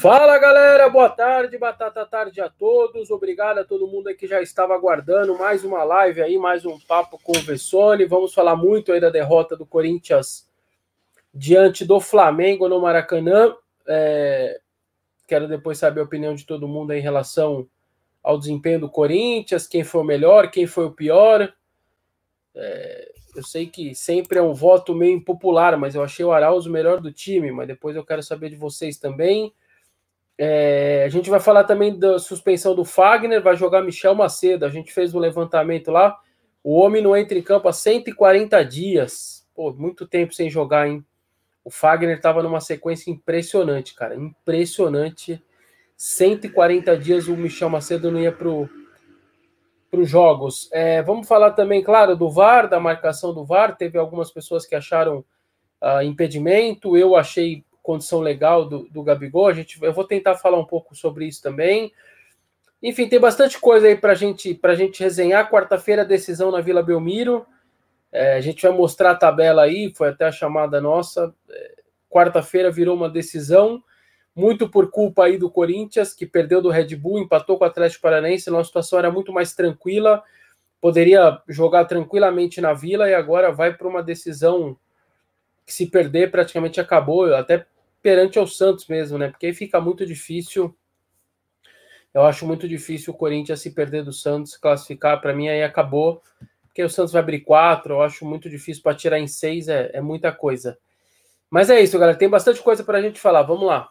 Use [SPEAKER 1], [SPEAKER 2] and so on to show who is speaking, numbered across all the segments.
[SPEAKER 1] Fala galera, boa tarde, batata tarde a todos. Obrigado a todo mundo que já estava aguardando mais uma live aí, mais um papo com o Vessone. Vamos falar muito aí da derrota do Corinthians diante do Flamengo no Maracanã. É... Quero depois saber a opinião de todo mundo em relação ao desempenho do Corinthians, quem foi o melhor, quem foi o pior. É... Eu sei que sempre é um voto meio impopular, mas eu achei o Arauz o melhor do time, mas depois eu quero saber de vocês também. É, a gente vai falar também da suspensão do Fagner, vai jogar Michel Macedo. A gente fez um levantamento lá. O homem não entra em campo há 140 dias. Pô, muito tempo sem jogar, hein? O Fagner estava numa sequência impressionante, cara. Impressionante. 140 dias o Michel Macedo não ia para os jogos. É, vamos falar também, claro, do VAR, da marcação do VAR. Teve algumas pessoas que acharam uh, impedimento. Eu achei condição legal do, do Gabigol. A gente, eu vou tentar falar um pouco sobre isso também. Enfim, tem bastante coisa aí para gente, a gente resenhar. Quarta-feira, decisão na Vila Belmiro. É, a gente vai mostrar a tabela aí, foi até a chamada nossa. É, Quarta-feira virou uma decisão, muito por culpa aí do Corinthians, que perdeu do Red Bull, empatou com o Atlético Paranaense. Nossa situação era muito mais tranquila, poderia jogar tranquilamente na Vila e agora vai para uma decisão que se perder praticamente acabou, até perante ao Santos mesmo, né? Porque aí fica muito difícil. Eu acho muito difícil o Corinthians se perder do Santos, classificar. Para mim, aí acabou. Porque o Santos vai abrir quatro. Eu acho muito difícil para tirar em seis, é, é muita coisa. Mas é isso, galera. Tem bastante coisa para a gente falar. Vamos lá.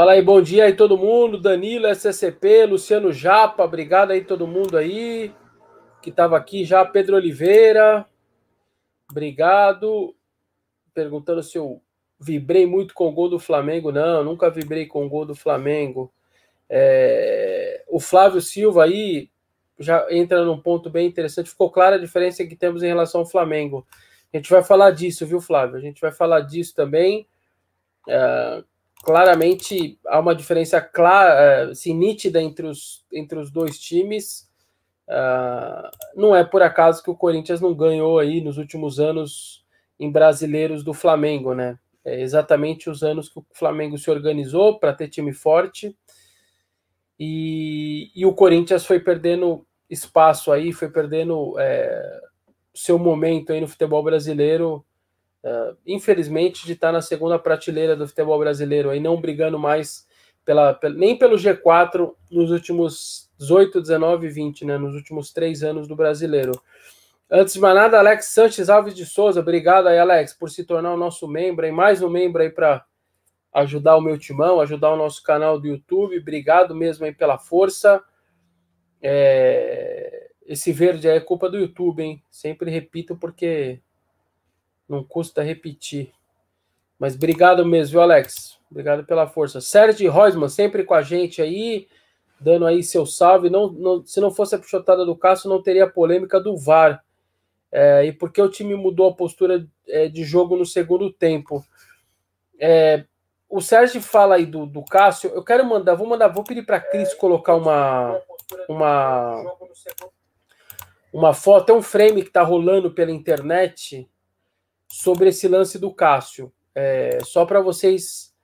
[SPEAKER 1] Fala aí, bom dia aí todo mundo, Danilo, SCP, Luciano Japa, obrigado aí todo mundo aí que estava aqui já, Pedro Oliveira, obrigado, perguntando se eu vibrei muito com o gol do Flamengo, não, nunca vibrei com o gol do Flamengo, é... o Flávio Silva aí já entra num ponto bem interessante, ficou clara a diferença que temos em relação ao Flamengo, a gente vai falar disso, viu Flávio, a gente vai falar disso também, é claramente há uma diferença clara, assim, nítida entre os, entre os dois times. Uh, não é por acaso que o Corinthians não ganhou aí nos últimos anos em brasileiros do Flamengo, né? É exatamente os anos que o Flamengo se organizou para ter time forte e, e, o Corinthians foi perdendo espaço aí, foi perdendo é, seu momento aí no futebol brasileiro uh, infelizmente, de estar na segunda prateleira do futebol brasileiro, aí não brigando mais pela, nem pelo G4 nos últimos 18, 19 e 20, né, nos últimos três anos do brasileiro. Antes de mais nada, Alex Sanches Alves de Souza, obrigado aí, Alex, por se tornar o nosso membro, e mais um membro aí para ajudar o meu timão, ajudar o nosso canal do YouTube. Obrigado mesmo aí pela força. É... Esse verde aí é culpa do YouTube, hein? Sempre repito porque não custa repetir. Mas obrigado mesmo, viu, Alex? Obrigado pela força. Sérgio Reusman, sempre com a gente aí, dando aí seu salve. Não, não, se não fosse a pichotada do Cássio, não teria polêmica do VAR. É, e porque o time mudou a postura é, de jogo no segundo tempo. É, o Sérgio fala aí do, do Cássio. Eu quero mandar, vou mandar, vou pedir para a Cris colocar uma, uma, uma foto, é um frame que está rolando pela internet sobre esse lance do Cássio. É, só para vocês,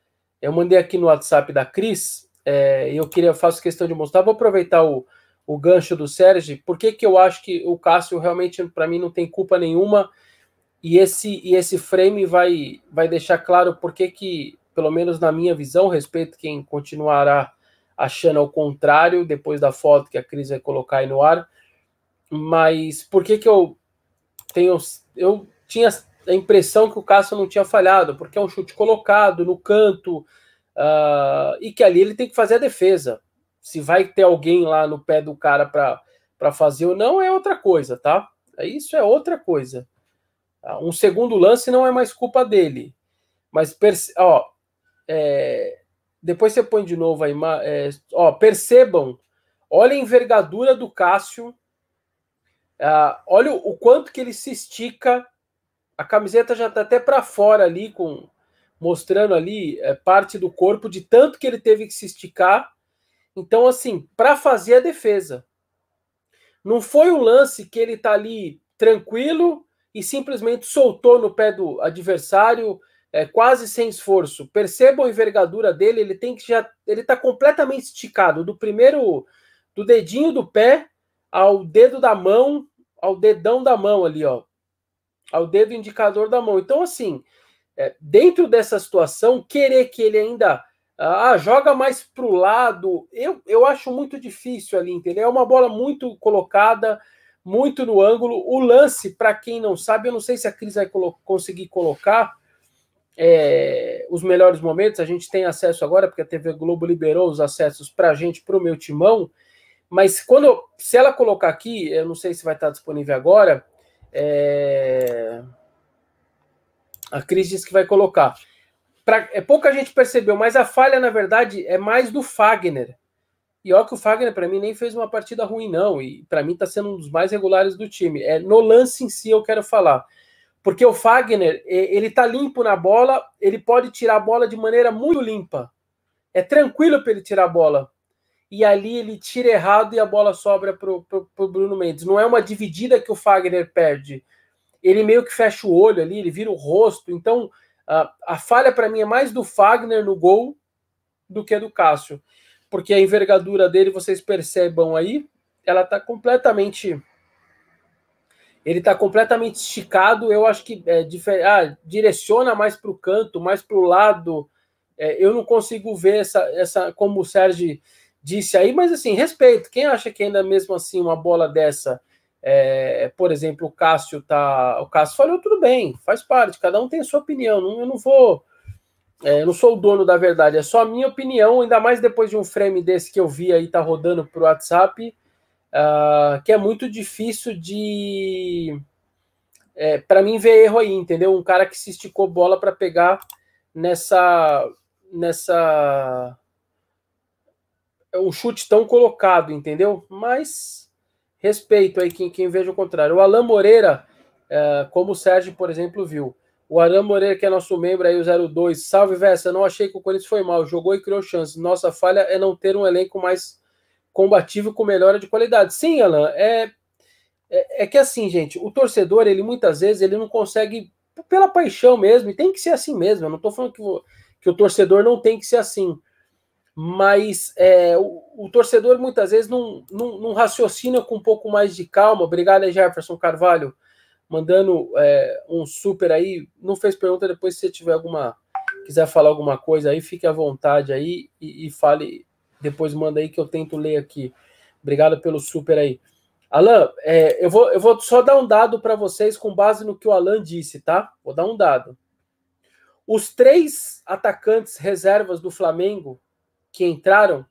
[SPEAKER 1] eu mandei aqui no WhatsApp da Cris, é, eu queria faço questão de mostrar. Vou aproveitar o, o gancho do Sérgio. Por que, que eu acho que o Cássio realmente para mim não tem culpa nenhuma? E esse e esse frame vai vai deixar claro por que que, pelo menos na minha visão, respeito quem continuará achando ao contrário depois da foto que a Cris vai colocar aí no ar. Mas por que que eu tenho eu tinha a impressão que o Cássio não tinha falhado, porque é um chute colocado no canto uh, e que ali ele tem que fazer a defesa. Se vai ter alguém lá no pé do cara para fazer ou não, é outra coisa, tá? Isso é outra coisa. Tá? Um segundo lance não é mais culpa dele. Mas, ó, é, depois você põe de novo aí, é, ó, percebam, olha a envergadura do Cássio, uh, olha o, o quanto que ele se estica a camiseta já está até para fora ali, com mostrando ali é, parte do corpo de tanto que ele teve que se esticar. Então, assim, para fazer a defesa. Não foi um lance que ele tá ali tranquilo e simplesmente soltou no pé do adversário, é, quase sem esforço. Percebam a envergadura dele, ele tem que já. Ele tá completamente esticado, do primeiro. do dedinho do pé ao dedo da mão, ao dedão da mão ali, ó. Ao dedo indicador da mão. Então, assim, é, dentro dessa situação, querer que ele ainda ah, joga mais para o lado, eu, eu acho muito difícil ali, entendeu? É uma bola muito colocada, muito no ângulo. O lance, para quem não sabe, eu não sei se a Cris vai colo conseguir colocar é, os melhores momentos. A gente tem acesso agora, porque a TV Globo liberou os acessos para a gente, para o meu timão. Mas quando, se ela colocar aqui, eu não sei se vai estar disponível agora. É... A Cris disse que vai colocar. Pra, é, pouca gente percebeu, mas a falha, na verdade, é mais do Fagner. E olha que o Fagner, para mim, nem fez uma partida ruim, não. E para mim está sendo um dos mais regulares do time. É No lance em si eu quero falar. Porque o Fagner, ele tá limpo na bola, ele pode tirar a bola de maneira muito limpa. É tranquilo para ele tirar a bola. E ali ele tira errado e a bola sobra pro, pro Bruno Mendes. Não é uma dividida que o Fagner perde ele meio que fecha o olho ali, ele vira o rosto. Então, a, a falha para mim é mais do Fagner no gol do que do Cássio. Porque a envergadura dele, vocês percebam aí, ela está completamente. Ele está completamente esticado. Eu acho que é, ah, direciona mais para o canto, mais para o lado. É, eu não consigo ver essa, essa, como o Sérgio disse aí, mas assim, respeito. Quem acha que ainda mesmo assim uma bola dessa é, por exemplo, o Cássio tá. O Cássio falou, tudo bem, faz parte, cada um tem a sua opinião. Não, eu não vou. É, eu não sou o dono da verdade, é só a minha opinião, ainda mais depois de um frame desse que eu vi aí, tá rodando pro WhatsApp, uh, que é muito difícil de. É, para mim ver erro aí, entendeu? Um cara que se esticou bola para pegar nessa. nessa. Um chute tão colocado, entendeu? Mas respeito aí quem, quem veja o contrário. O Alan Moreira, é, como o Sérgio, por exemplo, viu. O Alan Moreira, que é nosso membro aí, o 02. Salve, Vessa. Não achei que o Corinthians foi mal. Jogou e criou chances. Nossa falha é não ter um elenco mais combativo com melhora de qualidade. Sim, Alan. É, é, é que assim, gente, o torcedor, ele muitas vezes, ele não consegue, pela paixão mesmo, e tem que ser assim mesmo. Eu não estou falando que o, que o torcedor não tem que ser assim mas é, o, o, torcedor muitas vezes não, não, não, raciocina com um pouco mais de calma. Obrigado, Jefferson Carvalho, mandando é, um super aí. Não fez pergunta, depois se você tiver alguma, quiser falar alguma coisa aí, fique à vontade aí e, e fale, depois manda aí que eu tento ler aqui. Obrigado pelo super aí. Alan, é, eu, vou, eu vou só dar um dado para vocês com base no que o Alan disse, tá? Vou dar um dado. Os três atacantes reservas do Flamengo que entraram.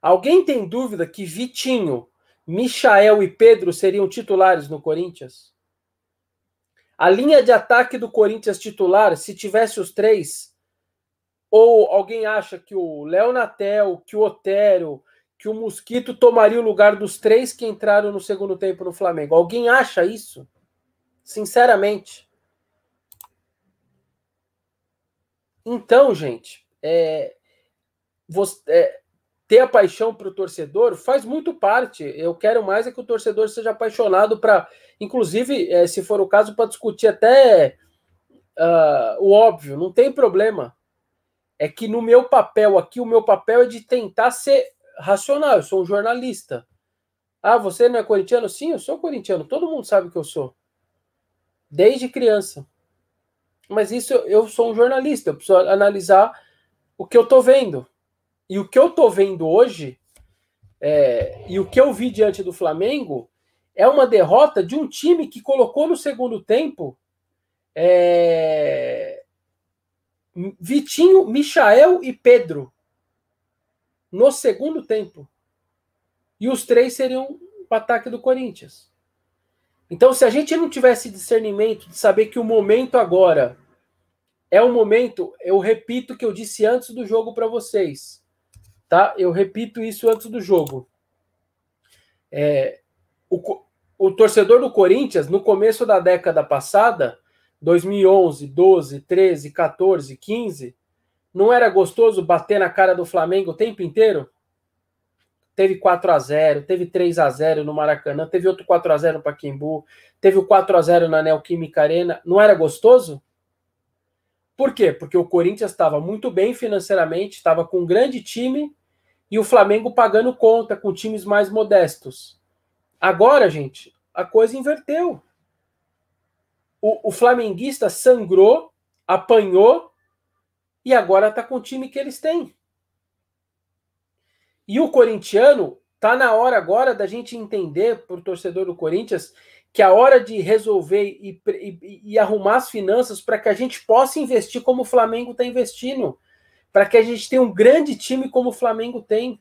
[SPEAKER 1] Alguém tem dúvida que Vitinho, Michael e Pedro seriam titulares no Corinthians? A linha de ataque do Corinthians titular, se tivesse os três, ou alguém acha que o Léo Natel, que o Otero, que o Mosquito tomaria o lugar dos três que entraram no segundo tempo no Flamengo? Alguém acha isso? Sinceramente. Então, gente, é, você, é, ter a paixão para o torcedor faz muito parte. Eu quero mais é que o torcedor seja apaixonado para, inclusive, é, se for o caso, para discutir até uh, o óbvio, não tem problema. É que no meu papel aqui, o meu papel é de tentar ser racional. Eu sou um jornalista. Ah, você não é corintiano? Sim, eu sou corintiano. Todo mundo sabe que eu sou. Desde criança. Mas isso eu sou um jornalista. Eu preciso analisar o que eu tô vendo. E o que eu tô vendo hoje, é, e o que eu vi diante do Flamengo, é uma derrota de um time que colocou no segundo tempo é, Vitinho, Michael e Pedro. No segundo tempo. E os três seriam o ataque do Corinthians. Então, se a gente não tivesse discernimento de saber que o momento agora é o momento, eu repito o que eu disse antes do jogo para vocês, tá? Eu repito isso antes do jogo. É, o, o torcedor do Corinthians, no começo da década passada, 2011, 12, 13, 14, 15, Não era gostoso bater na cara do Flamengo o tempo inteiro? Teve 4 a 0 teve 3 a 0 no Maracanã, teve outro 4 a 0 no Paquimbu, teve o 4 a 0 na Neoquímica Arena. Não era gostoso? Por quê? Porque o Corinthians estava muito bem financeiramente, estava com um grande time e o Flamengo pagando conta com times mais modestos. Agora, gente, a coisa inverteu. O, o flamenguista sangrou, apanhou e agora está com o time que eles têm. E o corintiano tá na hora agora da gente entender, por torcedor do Corinthians, que a hora de resolver e, e, e arrumar as finanças para que a gente possa investir como o Flamengo está investindo, para que a gente tenha um grande time como o Flamengo tem.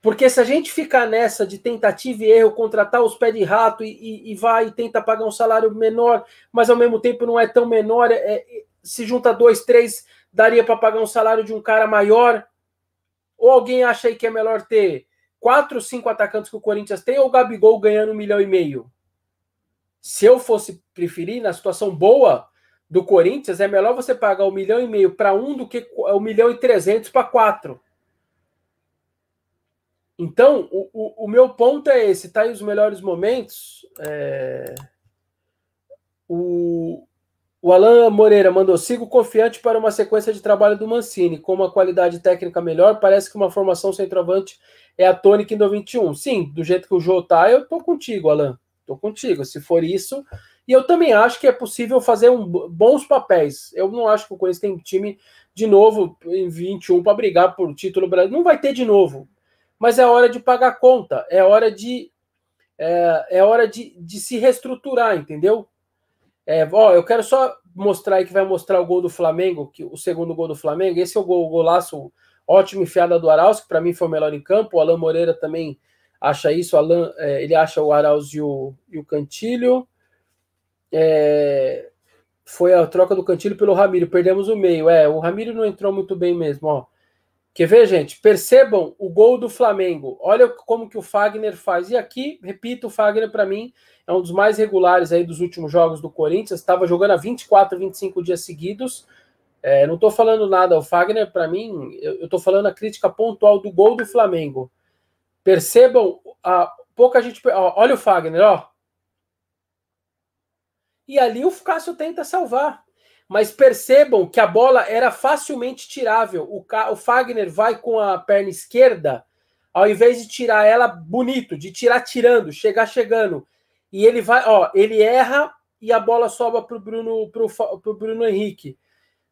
[SPEAKER 1] Porque se a gente ficar nessa de tentativa e erro, contratar os pés de rato e, e, e, vai e tenta pagar um salário menor, mas ao mesmo tempo não é tão menor, é, é se junta dois, três, daria para pagar um salário de um cara maior. Ou alguém acha aí que é melhor ter quatro, cinco atacantes que o Corinthians tem ou o Gabigol ganhando um milhão e meio? Se eu fosse preferir, na situação boa do Corinthians, é melhor você pagar um milhão e meio para um do que um milhão e trezentos para quatro. Então, o, o, o, meu ponto é esse, tá aí os melhores momentos. É... O, o Alan Moreira mandou: sigo confiante para uma sequência de trabalho do Mancini. Com uma qualidade técnica melhor, parece que uma formação centroavante é a tônica em 2021. Sim, do jeito que o Jô tá, eu tô contigo, Alan. Tô contigo. Se for isso. E eu também acho que é possível fazer um, bons papéis. Eu não acho que o Corinthians tem time de novo em 21 para brigar por título brasileiro. Não vai ter de novo mas é hora de pagar conta, é hora de é, é hora de, de se reestruturar, entendeu? É, ó, eu quero só mostrar aí que vai mostrar o gol do Flamengo, que o segundo gol do Flamengo. Esse é o gol, o golaço ótimo enfiada do Arauz, que para mim foi o melhor em campo. O Alan Moreira também acha isso. Alan, é, ele acha o Arauz e o, e o Cantilho. É, foi a troca do Cantilho pelo Ramiro. Perdemos o meio. É, o Ramiro não entrou muito bem mesmo, ó. Quer ver, gente? Percebam o gol do Flamengo. Olha como que o Fagner faz. E aqui, repito, o Fagner, para mim, é um dos mais regulares aí dos últimos jogos do Corinthians. Estava jogando há 24, 25 dias seguidos. É, não estou falando nada. O Fagner, para mim, eu estou falando a crítica pontual do gol do Flamengo. Percebam, a, pouca gente. Ó, olha o Fagner, ó. E ali o Cássio tenta salvar mas percebam que a bola era facilmente tirável. O, o Fagner vai com a perna esquerda, ao invés de tirar ela bonito, de tirar tirando, chegar chegando. E ele vai, ó, ele erra e a bola sobra o Bruno, pro, pro Bruno Henrique.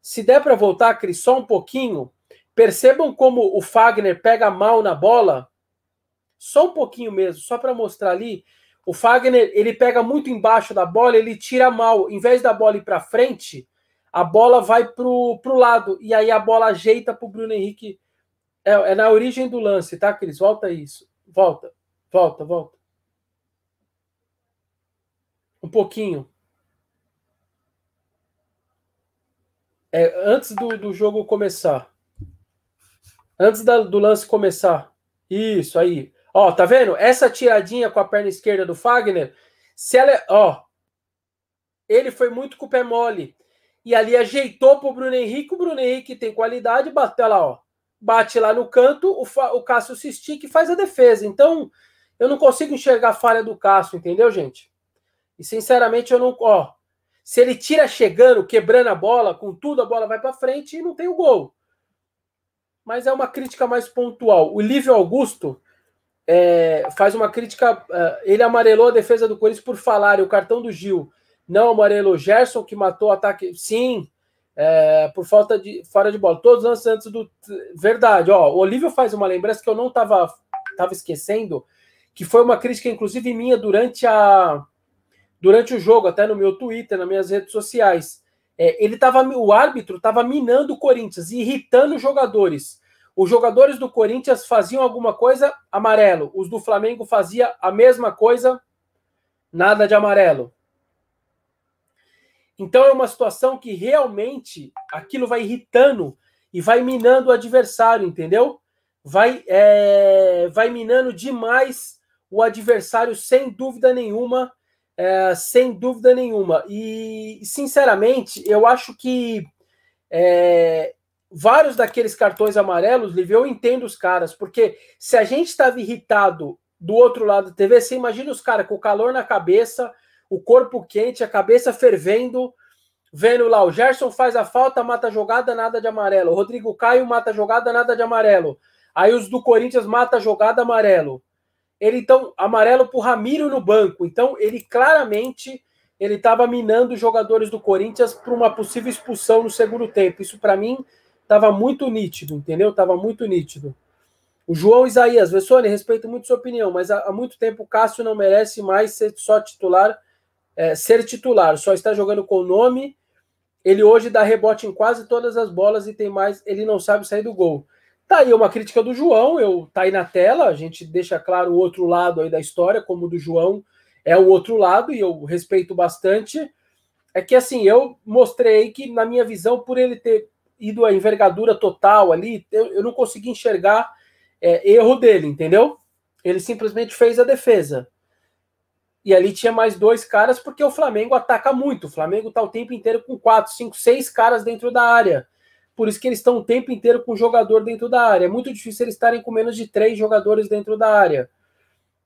[SPEAKER 1] Se der para voltar, Cris, só um pouquinho, percebam como o Fagner pega mal na bola. Só um pouquinho mesmo, só para mostrar ali. O Fagner, ele pega muito embaixo da bola, ele tira mal. Em vez da bola ir para frente, a bola vai pro, pro lado e aí a bola ajeita pro Bruno Henrique. É, é na origem do lance, tá, Cris? Volta isso. Volta, volta, volta. Um pouquinho. É, antes do, do jogo começar. Antes da, do lance começar. Isso aí. Ó, tá vendo? Essa tiradinha com a perna esquerda do Fagner, se ela, é, ó, ele foi muito com o pé mole e ali ajeitou para o Bruno Henrique. O Bruno Henrique tem qualidade, bateu lá, ó. Bate lá no canto, o, o Cássio se estica e faz a defesa. Então, eu não consigo enxergar a falha do Cássio, entendeu, gente? E sinceramente, eu não. Ó, se ele tira chegando, quebrando a bola, com tudo, a bola vai para frente e não tem o gol. Mas é uma crítica mais pontual. O Lívio Augusto é, faz uma crítica. Uh, ele amarelou a defesa do Corinthians por falar, e o cartão do Gil não amarelo Gerson, que matou o ataque. Sim, é, por falta de fora de bola. Todos os antes do. Verdade, ó. O Olívio faz uma lembrança que eu não estava tava esquecendo, que foi uma crítica, inclusive, minha durante a. Durante o jogo, até no meu Twitter, nas minhas redes sociais. É, ele tava, o árbitro estava minando o Corinthians, irritando os jogadores. Os jogadores do Corinthians faziam alguma coisa amarelo, os do Flamengo fazia a mesma coisa, nada de amarelo. Então é uma situação que realmente aquilo vai irritando e vai minando o adversário, entendeu? Vai, é, vai minando demais o adversário, sem dúvida nenhuma. É, sem dúvida nenhuma. E, sinceramente, eu acho que É, vários daqueles cartões amarelos, Livre, eu entendo os caras, porque se a gente estava irritado do outro lado da TV, você imagina os caras com o calor na cabeça, o corpo quente, a cabeça fervendo, vendo lá, o Gerson faz a falta, mata a jogada, nada de amarelo. O Rodrigo Caio mata a jogada, nada de amarelo. Aí os do Corinthians mata a jogada, amarelo. Ele então, amarelo pro Ramiro no banco. Então, ele claramente ele estava minando os jogadores do Corinthians para uma possível expulsão no segundo tempo. Isso para mim Tava muito nítido, entendeu? Tava muito nítido. O João Isaías, Vessone, respeito muito sua opinião, mas há, há muito tempo o Cássio não merece mais ser só titular, é, ser titular, só está jogando com o nome. Ele hoje dá rebote em quase todas as bolas e tem mais, ele não sabe sair do gol. Tá aí uma crítica do João, eu tá aí na tela, a gente deixa claro o outro lado aí da história, como o do João é o outro lado, e eu respeito bastante. É que assim, eu mostrei que, na minha visão, por ele ter ido a envergadura total ali, eu, eu não consegui enxergar é, erro dele, entendeu? Ele simplesmente fez a defesa. E ali tinha mais dois caras, porque o Flamengo ataca muito. O Flamengo está o tempo inteiro com quatro, cinco, seis caras dentro da área. Por isso que eles estão o tempo inteiro com um jogador dentro da área. É muito difícil eles estarem com menos de três jogadores dentro da área.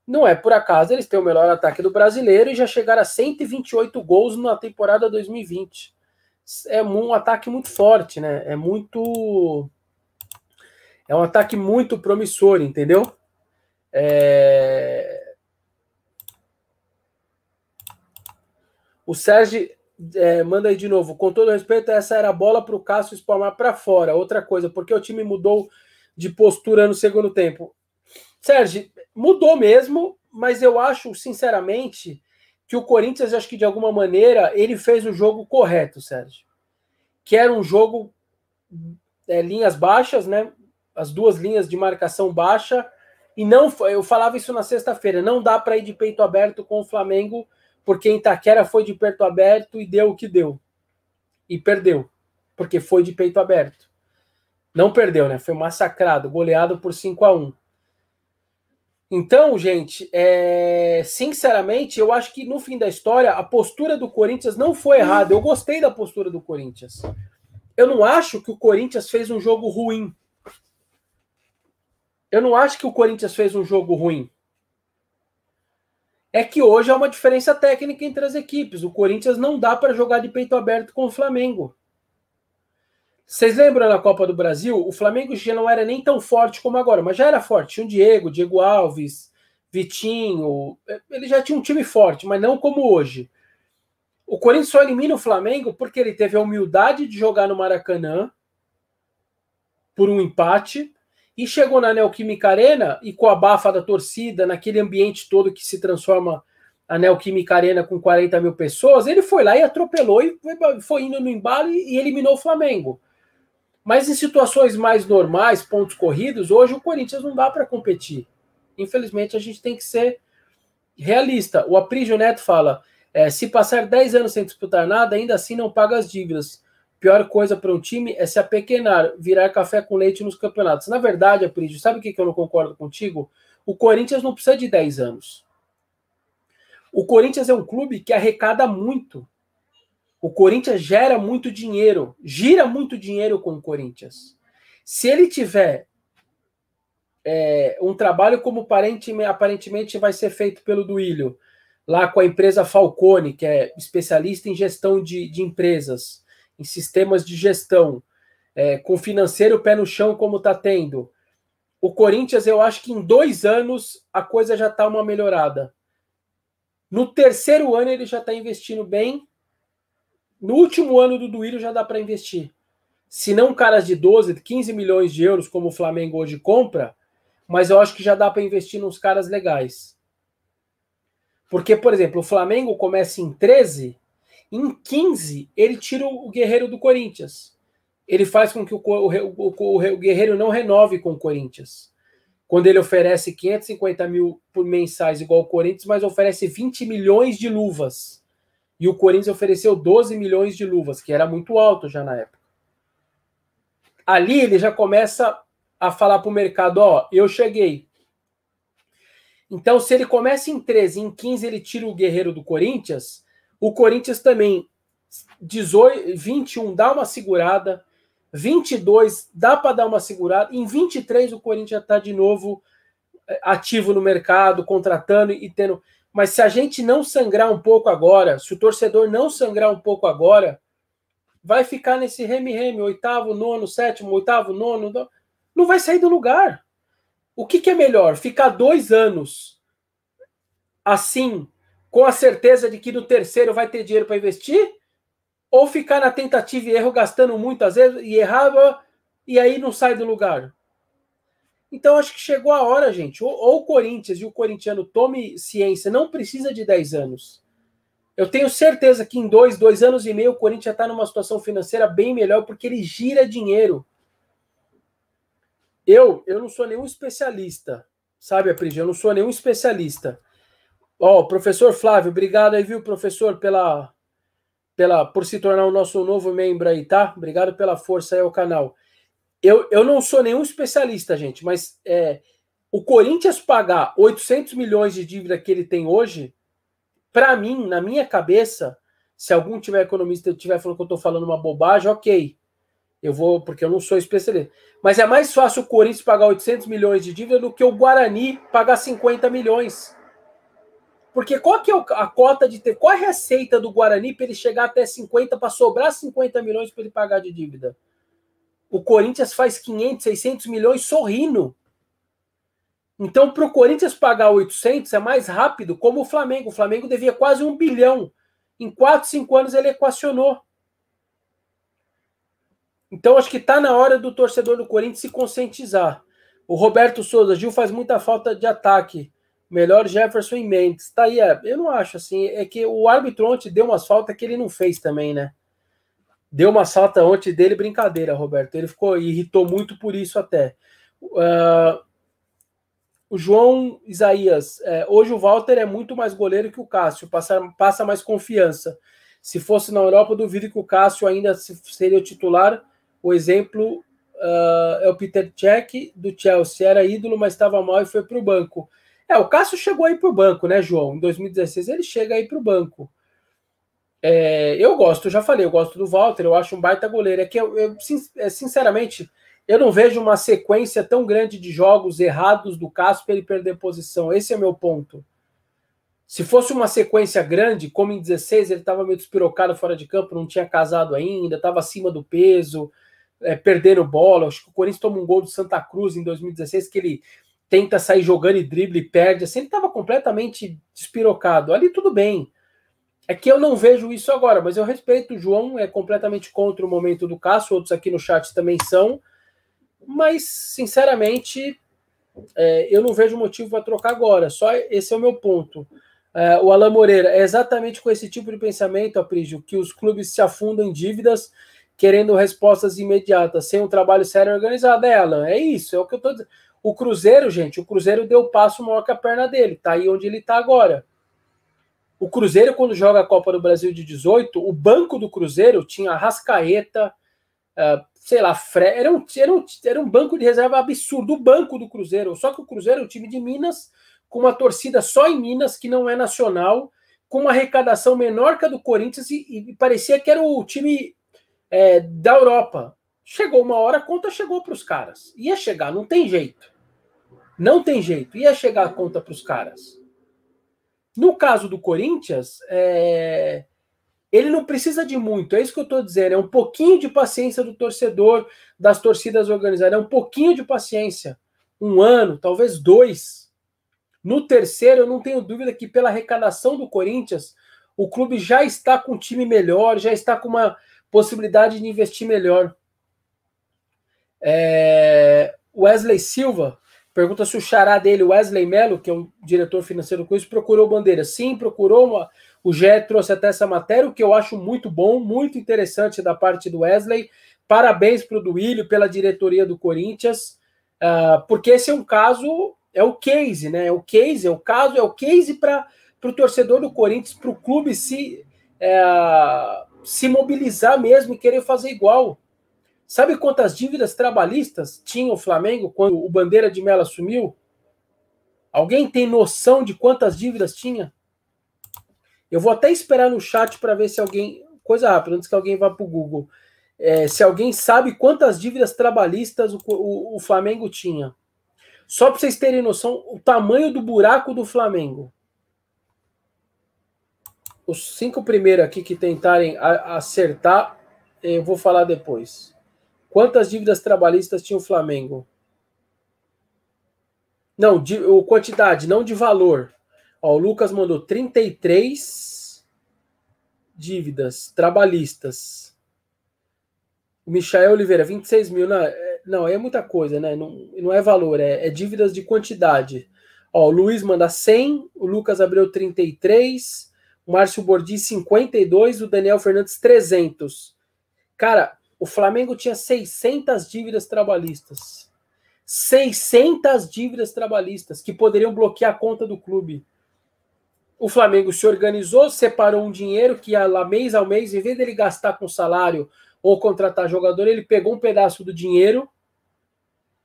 [SPEAKER 1] Não é por acaso eles têm o melhor ataque do brasileiro e já chegaram a 128 gols na temporada 2020 é um ataque muito forte, né? É muito. É um ataque muito promissor, entendeu? É... O Sérgio é, manda aí de novo. Com todo respeito, essa era a bola para o Cássio espalmar para fora. Outra coisa, porque o time mudou de postura no segundo tempo. Sérgio, mudou mesmo, mas eu acho, sinceramente, que o Corinthians, acho que de alguma maneira, ele fez o jogo correto, Sérgio. Que era um jogo é, linhas baixas, né? As duas linhas de marcação baixa. E não, eu falava isso na sexta-feira, não dá para ir de peito aberto com o Flamengo, porque Itaquera foi de peito aberto e deu o que deu. E perdeu, porque foi de peito aberto. Não perdeu, né? Foi massacrado, goleado por 5 a 1 então, gente, é... sinceramente, eu acho que no fim da história a postura do Corinthians não foi errada. Eu gostei da postura do Corinthians. Eu não acho que o Corinthians fez um jogo ruim. Eu não acho que o Corinthians fez um jogo ruim. É que hoje há uma diferença técnica entre as equipes. O Corinthians não dá para jogar de peito aberto com o Flamengo. Vocês lembram na Copa do Brasil? O Flamengo já não era nem tão forte como agora, mas já era forte. Tinha o Diego, Diego Alves, Vitinho. Ele já tinha um time forte, mas não como hoje. O Corinthians só elimina o Flamengo porque ele teve a humildade de jogar no Maracanã por um empate e chegou na Neoquímica Arena e com a bafa da torcida, naquele ambiente todo que se transforma a Neoquímica Arena com 40 mil pessoas, ele foi lá e atropelou e foi, indo no embalo e, e eliminou o Flamengo. Mas em situações mais normais, pontos corridos, hoje o Corinthians não dá para competir. Infelizmente, a gente tem que ser realista. O Aprígio Neto fala: é, se passar 10 anos sem disputar nada, ainda assim não paga as dívidas. Pior coisa para um time é se apequenar, virar café com leite nos campeonatos. Na verdade, Aprígio, sabe o que, eu não concordo contigo? O Corinthians não precisa de 10 anos. O Corinthians é um clube que arrecada muito. O Corinthians gera muito dinheiro, gira muito dinheiro com o Corinthians. Se ele tiver é, um trabalho como aparentemente vai ser feito pelo Duílio, lá com a empresa Falcone, que é especialista em gestão de, de empresas, em sistemas de gestão, é, com financeiro pé no chão, como está tendo. O Corinthians, eu acho que em dois anos a coisa já está uma melhorada. No terceiro ano ele já está investindo bem no último ano do Duílio já dá para investir. Se não caras de 12, 15 milhões de euros, como o Flamengo hoje compra, mas eu acho que já dá para investir nos caras legais. Porque, por exemplo, o Flamengo começa em 13, em 15 ele tira o Guerreiro do Corinthians. Ele faz com que o, o, o, o Guerreiro não renove com o Corinthians. Quando ele oferece 550 mil por mensais, igual o Corinthians, mas oferece 20 milhões de luvas e o Corinthians ofereceu 12 milhões de luvas, que era muito alto já na época. Ali ele já começa a falar para o mercado: ó, eu cheguei. Então, se ele começa em 13, em 15 ele tira o Guerreiro do Corinthians, o Corinthians também, 18, 21, dá uma segurada, 22 dá para dar uma segurada. Em 23 o Corinthians está de novo é, ativo no mercado, contratando e tendo. Mas se a gente não sangrar um pouco agora, se o torcedor não sangrar um pouco agora, vai ficar nesse reme-reme, oitavo, nono, sétimo, oitavo, nono, não vai sair do lugar. O que, que é melhor? Ficar dois anos assim, com a certeza de que no terceiro vai ter dinheiro para investir? Ou ficar na tentativa e erro, gastando muitas vezes e errava e aí não sai do lugar? Então acho que chegou a hora, gente. Ou, ou o Corinthians e o corintiano tome ciência, não precisa de 10 anos. Eu tenho certeza que em dois, dois anos e meio o Corinthians está numa situação financeira bem melhor porque ele gira dinheiro. Eu, eu não sou nenhum especialista, sabe, Aprígio? Eu não sou nenhum especialista. Ó, oh, professor Flávio, obrigado aí, viu, professor, pela, pela, por se tornar o nosso novo membro aí, tá? Obrigado pela força aí ao canal. Eu, eu não sou nenhum especialista, gente, mas é, o Corinthians pagar 800 milhões de dívida que ele tem hoje, para mim, na minha cabeça, se algum tiver economista estiver falando que eu estou falando uma bobagem, ok. Eu vou, porque eu não sou especialista. Mas é mais fácil o Corinthians pagar 800 milhões de dívida do que o Guarani pagar 50 milhões. Porque qual que é a cota de ter? Qual a receita do Guarani para ele chegar até 50 para sobrar 50 milhões para ele pagar de dívida? O Corinthians faz 500, 600 milhões sorrindo. Então, para o Corinthians pagar 800 é mais rápido, como o Flamengo. O Flamengo devia quase um bilhão. Em 4, 5 anos ele equacionou. Então acho que está na hora do torcedor do Corinthians se conscientizar. O Roberto Souza, Gil faz muita falta de ataque. Melhor Jefferson e Mendes. Tá aí, é, eu não acho assim. É que o árbitro ontem deu umas faltas que ele não fez também, né? Deu uma falta ontem dele, brincadeira, Roberto. Ele ficou irritou muito por isso até. Uh, o João Isaías, é, hoje o Walter é muito mais goleiro que o Cássio, passa, passa mais confiança. Se fosse na Europa, duvido que o Cássio ainda seria o titular o exemplo uh, é o Peter Cech do Chelsea. Era ídolo, mas estava mal e foi para o banco. É, o Cássio chegou aí para o banco, né, João? Em 2016 ele chega aí para o banco. É, eu gosto, já falei, eu gosto do Walter, eu acho um baita goleiro. É que eu, eu é, sinceramente, eu não vejo uma sequência tão grande de jogos errados do Cássio para ele perder posição. Esse é meu ponto. Se fosse uma sequência grande, como em 16, ele estava meio despirocado fora de campo, não tinha casado ainda, estava acima do peso, é, perdendo bola. Acho que o Corinthians toma um gol do Santa Cruz em 2016 que ele tenta sair jogando e drible e perde. Assim, ele estava completamente despirocado. Ali tudo bem. É que eu não vejo isso agora, mas eu respeito o João, é completamente contra o momento do Cássio, outros aqui no chat também são. Mas, sinceramente, é, eu não vejo motivo para trocar agora. Só esse é o meu ponto. É, o Alain Moreira, é exatamente com esse tipo de pensamento, Aprígio, que os clubes se afundam em dívidas querendo respostas imediatas, sem um trabalho sério organizado. É, Alan, é isso, é o que eu tô dizendo. O Cruzeiro, gente, o Cruzeiro deu passo maior que a perna dele, tá aí onde ele tá agora. O Cruzeiro, quando joga a Copa do Brasil de 18, o banco do Cruzeiro tinha Rascaeta, uh, sei lá, Fre... era, um, era, um, era um banco de reserva absurdo, o banco do Cruzeiro. Só que o Cruzeiro é um time de Minas, com uma torcida só em Minas, que não é nacional, com uma arrecadação menor que a do Corinthians, e, e parecia que era o time é, da Europa. Chegou uma hora, a conta chegou para os caras. Ia chegar, não tem jeito. Não tem jeito. Ia chegar a conta para os caras. No caso do Corinthians, é... ele não precisa de muito. É isso que eu estou dizendo. É um pouquinho de paciência do torcedor, das torcidas organizadas. É um pouquinho de paciência. Um ano, talvez dois. No terceiro, eu não tenho dúvida que pela arrecadação do Corinthians, o clube já está com um time melhor, já está com uma possibilidade de investir melhor. É, Wesley Silva pergunta se o xará dele, Wesley Melo, que é o diretor financeiro do Corinthians, procurou bandeira. Sim, procurou. Uma, o Gé trouxe até essa matéria, o que eu acho muito bom, muito interessante da parte do Wesley. Parabéns para o Duílio, pela diretoria do Corinthians, uh, porque esse é um caso, é o case, né? É o case, é o caso, é o case para o torcedor do Corinthians, para o clube se. É, se mobilizar mesmo e querer fazer igual. Sabe quantas dívidas trabalhistas tinha o Flamengo quando o Bandeira de Melo assumiu? Alguém tem noção de quantas dívidas tinha? Eu vou até esperar no chat para ver se alguém. Coisa rápida, antes que alguém vá para o Google. é, se alguém sabe quantas dívidas trabalhistas o, o, o Flamengo tinha. Só para vocês terem noção, o tamanho do buraco do Flamengo. Os cinco primeiros aqui que tentarem acertar, eu vou falar depois. Quantas dívidas trabalhistas tinha o Flamengo? Não, de quantidade, não de valor. Ó, o Lucas mandou 33 dívidas trabalhistas. O Michael Oliveira, 26 mil. Não, é, não, é muita coisa, né? Não, não é valor, é, é dívidas de quantidade. Ó, o Luiz manda 100, o Lucas Abreu 33, o Márcio Bordi 52, o Daniel Fernandes 300. Cara, o Flamengo tinha 600 dívidas trabalhistas. 600 dívidas trabalhistas que poderiam bloquear a conta do clube. O Flamengo se organizou, separou um dinheiro que ia lá mês ao mês, em vez dele gastar com salário ou contratar jogador, ele pegou um pedaço do dinheiro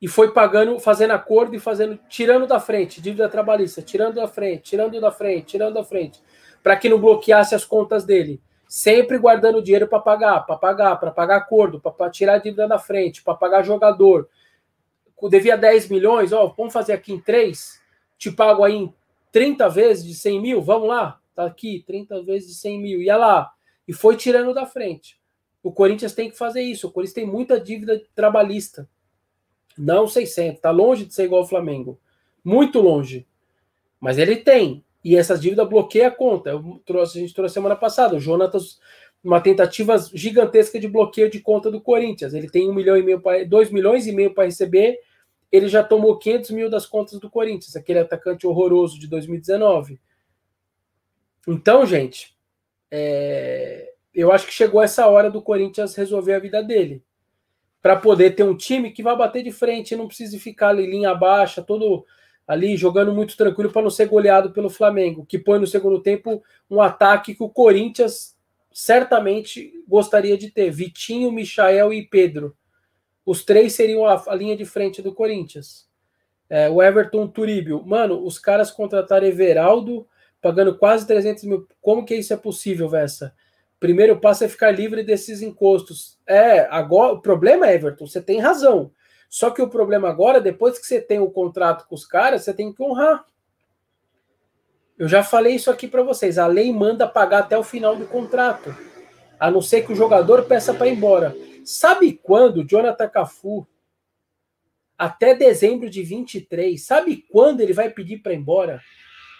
[SPEAKER 1] e foi pagando, fazendo acordo e fazendo, tirando da frente, dívida trabalhista, tirando da frente, tirando da frente, tirando da frente, para que não bloqueasse as contas dele. Sempre guardando dinheiro para pagar, para pagar, para pagar acordo, para tirar a dívida da frente, para pagar jogador. Devia 10 milhões, ó, vamos fazer aqui em 3, te pago aí em 30 vezes de 100 mil, vamos lá, tá aqui, 30 vezes de 100 mil, ia lá. E foi tirando da frente. O Corinthians tem que fazer isso. O Corinthians tem muita dívida trabalhista. Não 600. Está longe de ser igual ao Flamengo. Muito longe. Mas ele tem. E essas dívidas bloqueiam a conta. Trouxe, a gente trouxe semana passada. O Jonatas, uma tentativa gigantesca de bloqueio de conta do Corinthians. Ele tem um milhão e meio, para, dois milhões e meio para receber. Ele já tomou 500 mil das contas do Corinthians, aquele atacante horroroso de 2019. Então, gente, é, eu acho que chegou essa hora do Corinthians resolver a vida dele. Para poder ter um time que vai bater de frente, não precise ficar ali linha baixa, todo ali jogando muito tranquilo para não ser goleado pelo Flamengo, que põe no segundo tempo um ataque que o Corinthians certamente gostaria de ter. Vitinho, Michael e Pedro. Os três seriam a, a linha de frente do Corinthians. É, o Everton Turíbio. Mano, os caras contrataram Everaldo pagando quase 300 mil. Como que isso é possível, Vessa? primeiro passo é ficar livre desses encostos. É, agora o problema é, Everton, você tem razão. Só que o problema agora, depois que você tem o contrato com os caras, você tem que honrar. Eu já falei isso aqui para vocês. A lei manda pagar até o final do contrato, a não ser que o jogador peça para ir embora. Sabe quando Jonathan Cafu até dezembro de 23, sabe quando ele vai pedir para ir embora?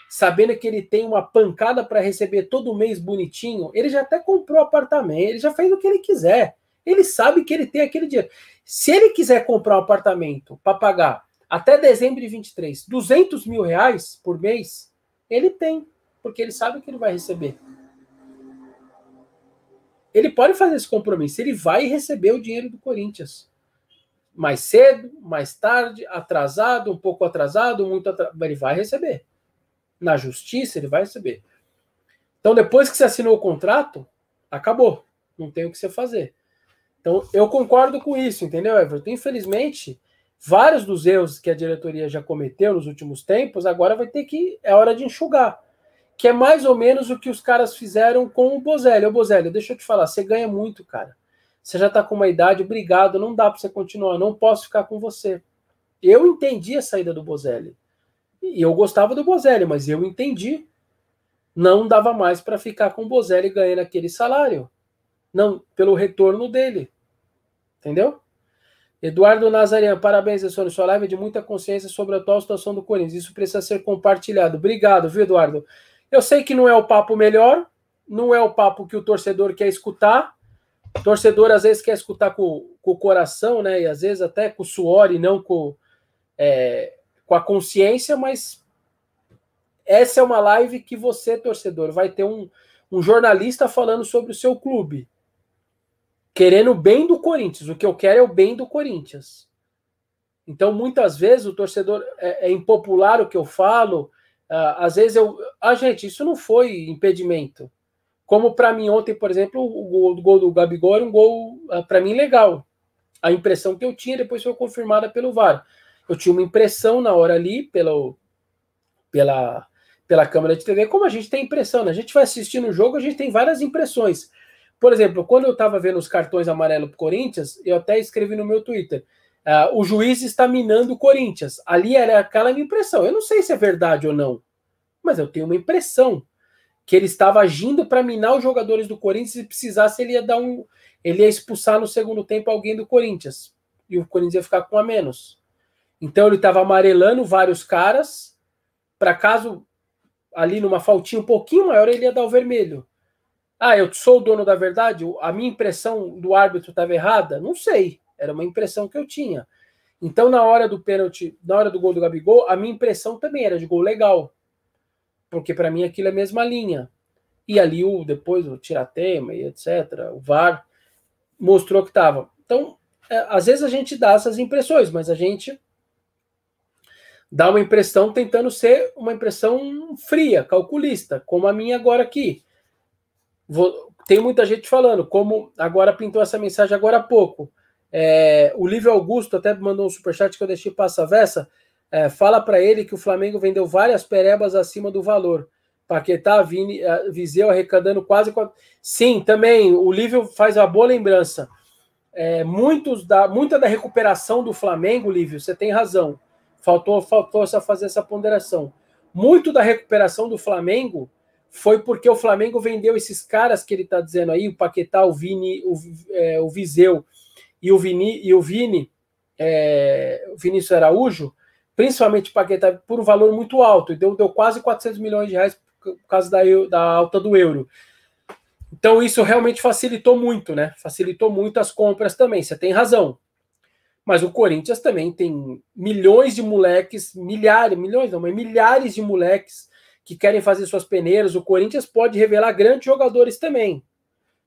[SPEAKER 1] sabendo que ele tem uma pancada para receber todo mês bonitinho, ele já até comprou apartamento, ele já fez o que ele quiser. Ele sabe que ele tem aquele dinheiro. Se ele quiser comprar um apartamento para pagar até dezembro de 23, 200 mil reais por mês, ele tem, porque ele sabe que ele vai receber. Ele pode fazer esse compromisso, ele vai receber o dinheiro do Corinthians. Mais cedo, mais tarde, atrasado, um pouco atrasado, muito atrasado, ele vai receber na justiça, ele vai receber. Então, depois que você assinou o contrato, acabou. Não tem o que você fazer. Então, eu concordo com isso, entendeu, Everton? Infelizmente, vários dos erros que a diretoria já cometeu nos últimos tempos, agora vai ter que. É hora de enxugar. Que é mais ou menos o que os caras fizeram com o Bozelli. Ô, Bozelli, deixa eu te falar, você ganha muito, cara. Você já tá com uma idade, obrigado, não dá para você continuar, não posso ficar com você. Eu entendi a saída do Bozelli. E eu gostava do Bozelli, mas eu entendi. Não dava mais para ficar com o Bozelli ganhando aquele salário. Não, pelo retorno dele. Entendeu? Eduardo Nazarian, parabéns, Essone. Sua live é de muita consciência sobre a atual situação do Corinthians. Isso precisa ser compartilhado. Obrigado, viu, Eduardo? Eu sei que não é o papo melhor, não é o papo que o torcedor quer escutar. O torcedor às vezes quer escutar com, com o coração, né? E às vezes até com o suor e não com, é, com a consciência, mas essa é uma live que você, torcedor, vai ter um, um jornalista falando sobre o seu clube, querendo o bem do Corinthians. O que eu quero é o bem do Corinthians. Então, muitas vezes, o torcedor é, é impopular o que eu falo. Uh, às vezes eu. Ah, gente, isso não foi impedimento. Como para mim ontem, por exemplo, o gol, o gol do Gabigol era um gol, uh, para mim, legal. A impressão que eu tinha depois foi confirmada pelo VAR eu tinha uma impressão na hora ali pelo, pela, pela câmera de TV, como a gente tem impressão, né? A gente vai assistindo o jogo, a gente tem várias impressões. Por exemplo, quando eu estava vendo os cartões amarelos pro Corinthians, eu até escrevi no meu Twitter. Uh, o juiz está minando o Corinthians. Ali era aquela minha impressão. Eu não sei se é verdade ou não, mas eu tenho uma impressão que ele estava agindo para minar os jogadores do Corinthians e precisasse ele ia dar um, ele ia expulsar no segundo tempo alguém do Corinthians e o Corinthians ia ficar com a menos. Então ele estava amarelando vários caras para caso ali numa faltinha um pouquinho maior ele ia dar o vermelho. Ah, eu sou o dono da verdade? A minha impressão do árbitro estava errada? Não sei. Era uma impressão que eu tinha. Então, na hora do pênalti, na hora do gol do Gabigol, a minha impressão também era de gol legal. Porque para mim aquilo é a mesma linha. E ali o depois o tiratema e etc, o VAR mostrou que estava. Então, é, às vezes a gente dá essas impressões, mas a gente dá uma impressão tentando ser uma impressão fria, calculista, como a minha agora aqui. Vou, tem muita gente falando, como agora pintou essa mensagem agora há pouco. É, o Lívio Augusto até mandou um superchat que eu deixei passar versa. É, fala para ele que o Flamengo vendeu várias perebas acima do valor. Paquetá, Vini, é, Viseu arrecadando quase. Sim, também. O Lívio faz uma boa lembrança. É, muitos da, muita da recuperação do Flamengo, Lívio, você tem razão. Faltou, faltou só fazer essa ponderação. Muito da recuperação do Flamengo foi porque o Flamengo vendeu esses caras que ele está dizendo aí, o Paquetá, o Vini, o, é, o Viseu e o Vini, e o Vini é, o Vinícius Araújo, principalmente Paquetá, por um valor muito alto, e deu, deu quase 400 milhões de reais por causa da, da alta do euro. Então isso realmente facilitou muito, né? Facilitou muito as compras também, você tem razão. Mas o Corinthians também tem milhões de moleques, milhares, milhões não, mas milhares de moleques que querem fazer suas peneiras. O Corinthians pode revelar grandes jogadores também.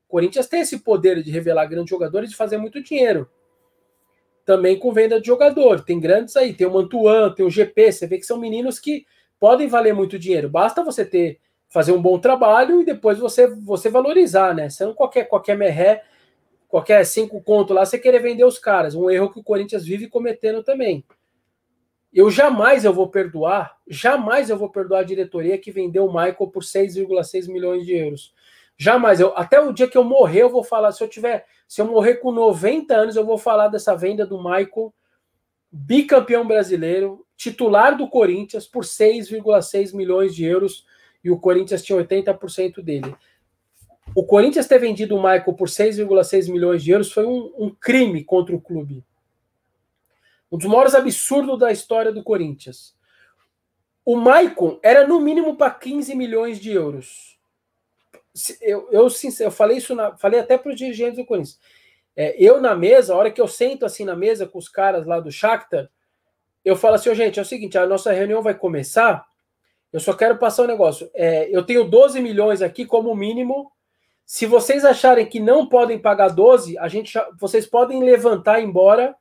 [SPEAKER 1] O Corinthians tem esse poder de revelar grandes jogadores e de fazer muito dinheiro. Também com venda de jogador. Tem grandes aí, tem o Mantuan, tem o GP. Você vê que são meninos que podem valer muito dinheiro. Basta você ter fazer um bom trabalho e depois você você valorizar, né? Você não qualquer qualquer merré, qualquer cinco conto lá, você querer vender os caras. Um erro que o Corinthians vive cometendo também. Eu jamais eu vou perdoar, jamais eu vou perdoar a diretoria que vendeu o Michael por 6,6 milhões de euros. Jamais. Eu, até o dia que eu morrer, eu vou falar. Se eu tiver, se eu morrer com 90 anos, eu vou falar dessa venda do Michael, bicampeão brasileiro, titular do Corinthians, por 6,6 milhões de euros, e o Corinthians tinha 80% dele. O Corinthians ter vendido o Michael por 6,6 milhões de euros foi um, um crime contra o clube. Um dos maiores absurdos da história do Corinthians. O Maicon era no mínimo para 15 milhões de euros eu, eu, eu falei isso, na, falei até para os dirigentes do Corinthians. É, eu na mesa, a hora que eu sento assim na mesa com os caras lá do Shakhtar, eu falo assim, oh, gente, é o seguinte, a nossa reunião vai começar, eu só quero passar um negócio. É, eu tenho 12 milhões aqui como mínimo. Se vocês acharem que não podem pagar 12, a gente, vocês podem levantar e ir embora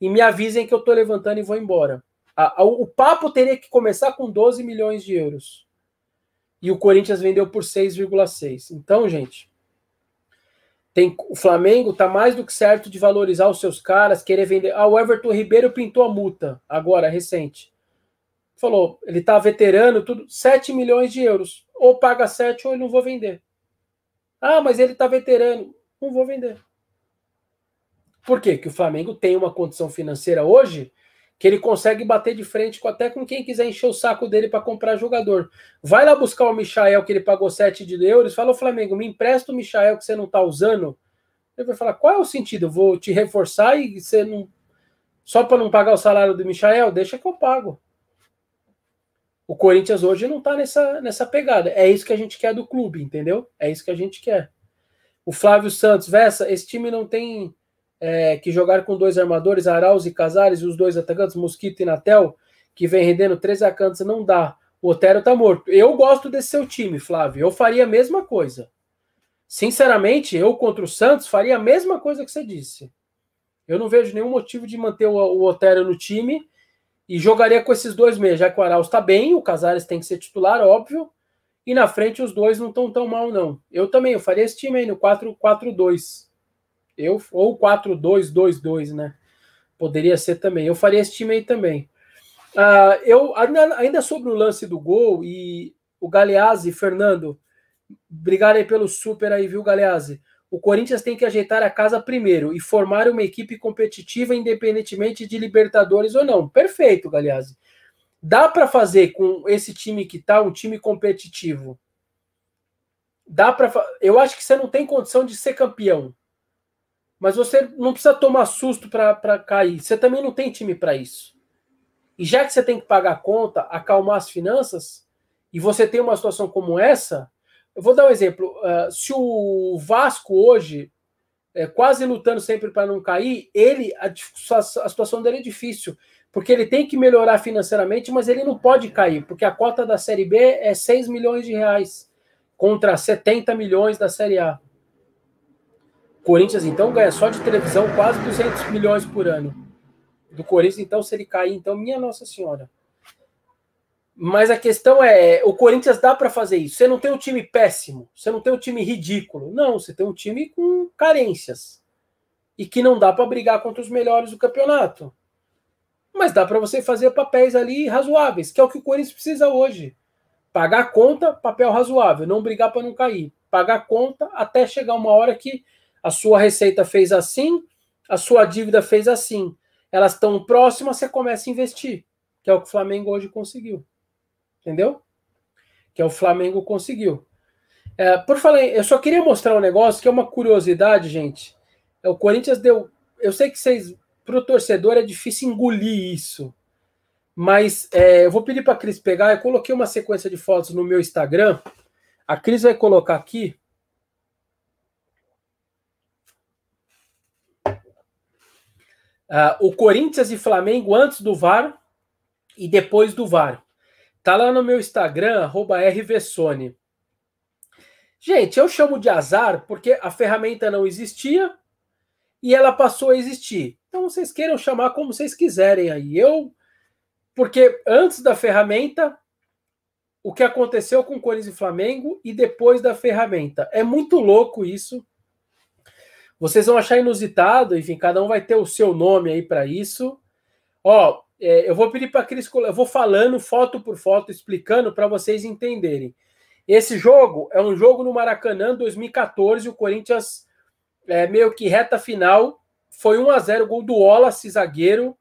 [SPEAKER 1] e me avisem que eu estou levantando e vou embora. A, a, o papo teria que começar com 12 milhões de euros e o Corinthians vendeu por 6,6. Então, gente, tem o Flamengo tá mais do que certo de valorizar os seus caras, querer vender. Ah, o Everton Ribeiro pintou a multa agora, recente. Falou, ele tá veterano, tudo, 7 milhões de euros. Ou paga 7 ou eu não vou vender. Ah, mas ele tá veterano, não vou vender. Por quê? Que o Flamengo tem uma condição financeira hoje que ele consegue bater de frente com até com quem quiser encher o saco dele para comprar jogador. Vai lá buscar o Michael que ele pagou 7 de euros, fala, o Flamengo, me empresta o Michael que você não está usando. Ele vai falar, qual é o sentido? Eu vou te reforçar e você não... Só para não pagar o salário do Michael? Deixa que eu pago. O Corinthians hoje não está nessa, nessa pegada. É isso que a gente quer do clube, entendeu? É isso que a gente quer. O Flávio Santos, Vessa, esse time não tem é, que jogar com dois armadores, Arauz e Casares, e os dois atacantes, Mosquito e Natel, que vem rendendo três atacantes, não dá. O Otero tá morto. Eu gosto desse seu time, Flávio. Eu faria a mesma coisa. Sinceramente, eu contra o Santos faria a mesma coisa que você disse. Eu não vejo nenhum motivo de manter o, o Otero no time e jogaria com esses dois meios, já que o Arauz está bem, o Casares tem que ser titular, óbvio, e na frente os dois não estão tão mal, não. Eu também, eu faria esse time aí no 4-4-2. Eu, ou 4-2-2-2, né? Poderia ser também. Eu faria esse time aí também. Uh, eu ainda, sobre o lance do gol e o Galeazzi, Fernando, obrigado aí pelo super aí, viu, Galeazzi? o Corinthians tem que ajeitar a casa primeiro e formar uma equipe competitiva, independentemente de Libertadores ou não. Perfeito, Galeazzi. Dá para fazer com esse time que tá um time competitivo. Dá para Eu acho que você não tem condição de ser campeão. Mas você não precisa tomar susto para cair. Você também não tem time para isso. E já que você tem que pagar a conta, acalmar as finanças, e você tem uma situação como essa, eu vou dar um exemplo. Uh, se o Vasco hoje, é, quase lutando sempre para não cair, ele a, a, situação dele é difícil, porque ele tem que melhorar financeiramente, mas ele não pode cair, porque a cota da Série B é 6 milhões de reais contra 70 milhões da Série A. Corinthians, então, ganha só de televisão quase 200 milhões por ano. Do Corinthians, então, se ele cair, então, minha Nossa Senhora. Mas a questão é, o Corinthians dá para fazer isso. Você não tem um time péssimo, você não tem um time ridículo. Não, você tem um time com carências e que não dá para brigar contra os melhores do campeonato. Mas dá para você fazer papéis ali razoáveis, que é o que o Corinthians precisa hoje. Pagar conta, papel razoável, não brigar para não cair. Pagar conta até chegar uma hora que a sua receita fez assim, a sua dívida fez assim. Elas estão próximas, você começa a investir, que é o que o Flamengo hoje conseguiu. Entendeu? Que é o Flamengo conseguiu. É, por falar, eu só queria mostrar um negócio que é uma curiosidade, gente. É, o Corinthians deu. Eu sei que vocês, para o torcedor, é difícil engolir isso. Mas é, eu vou pedir para a Cris pegar. Eu coloquei uma sequência de fotos no meu Instagram. A Cris vai colocar aqui. Uh, o Corinthians e Flamengo antes do VAR e depois do VAR. Tá lá no meu Instagram, RVSone. Gente, eu chamo de azar porque a ferramenta não existia e ela passou a existir. Então vocês queiram chamar como vocês quiserem aí. Eu, porque antes da ferramenta, o que aconteceu com Corinthians e Flamengo e depois da ferramenta. É muito louco isso. Vocês vão achar inusitado, enfim, cada um vai ter o seu nome aí para isso. Ó, é, eu vou pedir para a Cris, eu vou falando foto por foto, explicando para vocês entenderem. Esse jogo é um jogo no Maracanã 2014, o Corinthians é, meio que reta final, foi 1 a 0 gol do Wallace, zagueiro,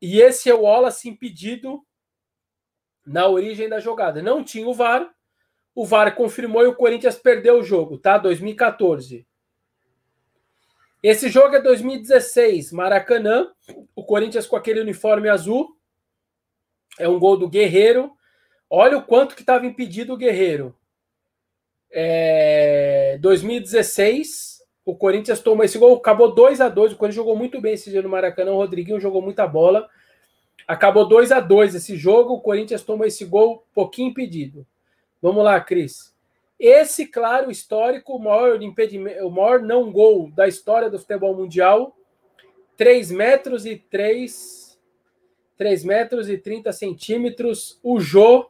[SPEAKER 1] e esse é o Wallace impedido na origem da jogada. Não tinha o VAR, o VAR confirmou e o Corinthians perdeu o jogo, tá? 2014. Esse jogo é 2016, Maracanã, o Corinthians com aquele uniforme azul. É um gol do Guerreiro. Olha o quanto que estava impedido o Guerreiro. É... 2016, o Corinthians tomou esse gol, acabou 2 a 2 O Corinthians jogou muito bem esse dia no Maracanã. O Rodriguinho jogou muita bola. Acabou 2 a 2 esse jogo. O Corinthians tomou esse gol pouquinho impedido. Vamos lá, Cris. Esse, claro, histórico, o maior impedimento, o maior não gol da história do futebol mundial. 3 metros e 3, 3 metros e 30 centímetros. O Jô,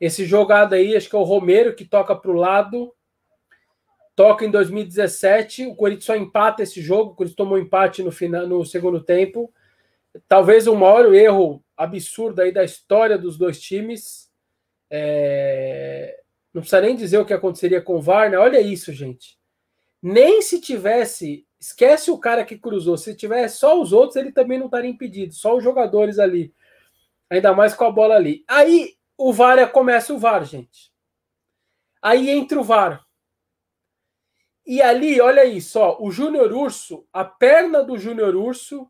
[SPEAKER 1] esse jogado aí, acho que é o Romero que toca para o lado. Toca em 2017. O Corinthians só empata esse jogo. O Corinthians tomou empate no, final, no segundo tempo. Talvez o maior erro absurdo aí da história dos dois times. É... Não precisa nem dizer o que aconteceria com o Varner. Olha isso, gente. Nem se tivesse. Esquece o cara que cruzou. Se tivesse só os outros, ele também não estaria impedido. Só os jogadores ali. Ainda mais com a bola ali. Aí o VAR é, começa o VAR, gente. Aí entra o VAR. E ali, olha isso, ó, o Júnior Urso, a perna do Júnior Urso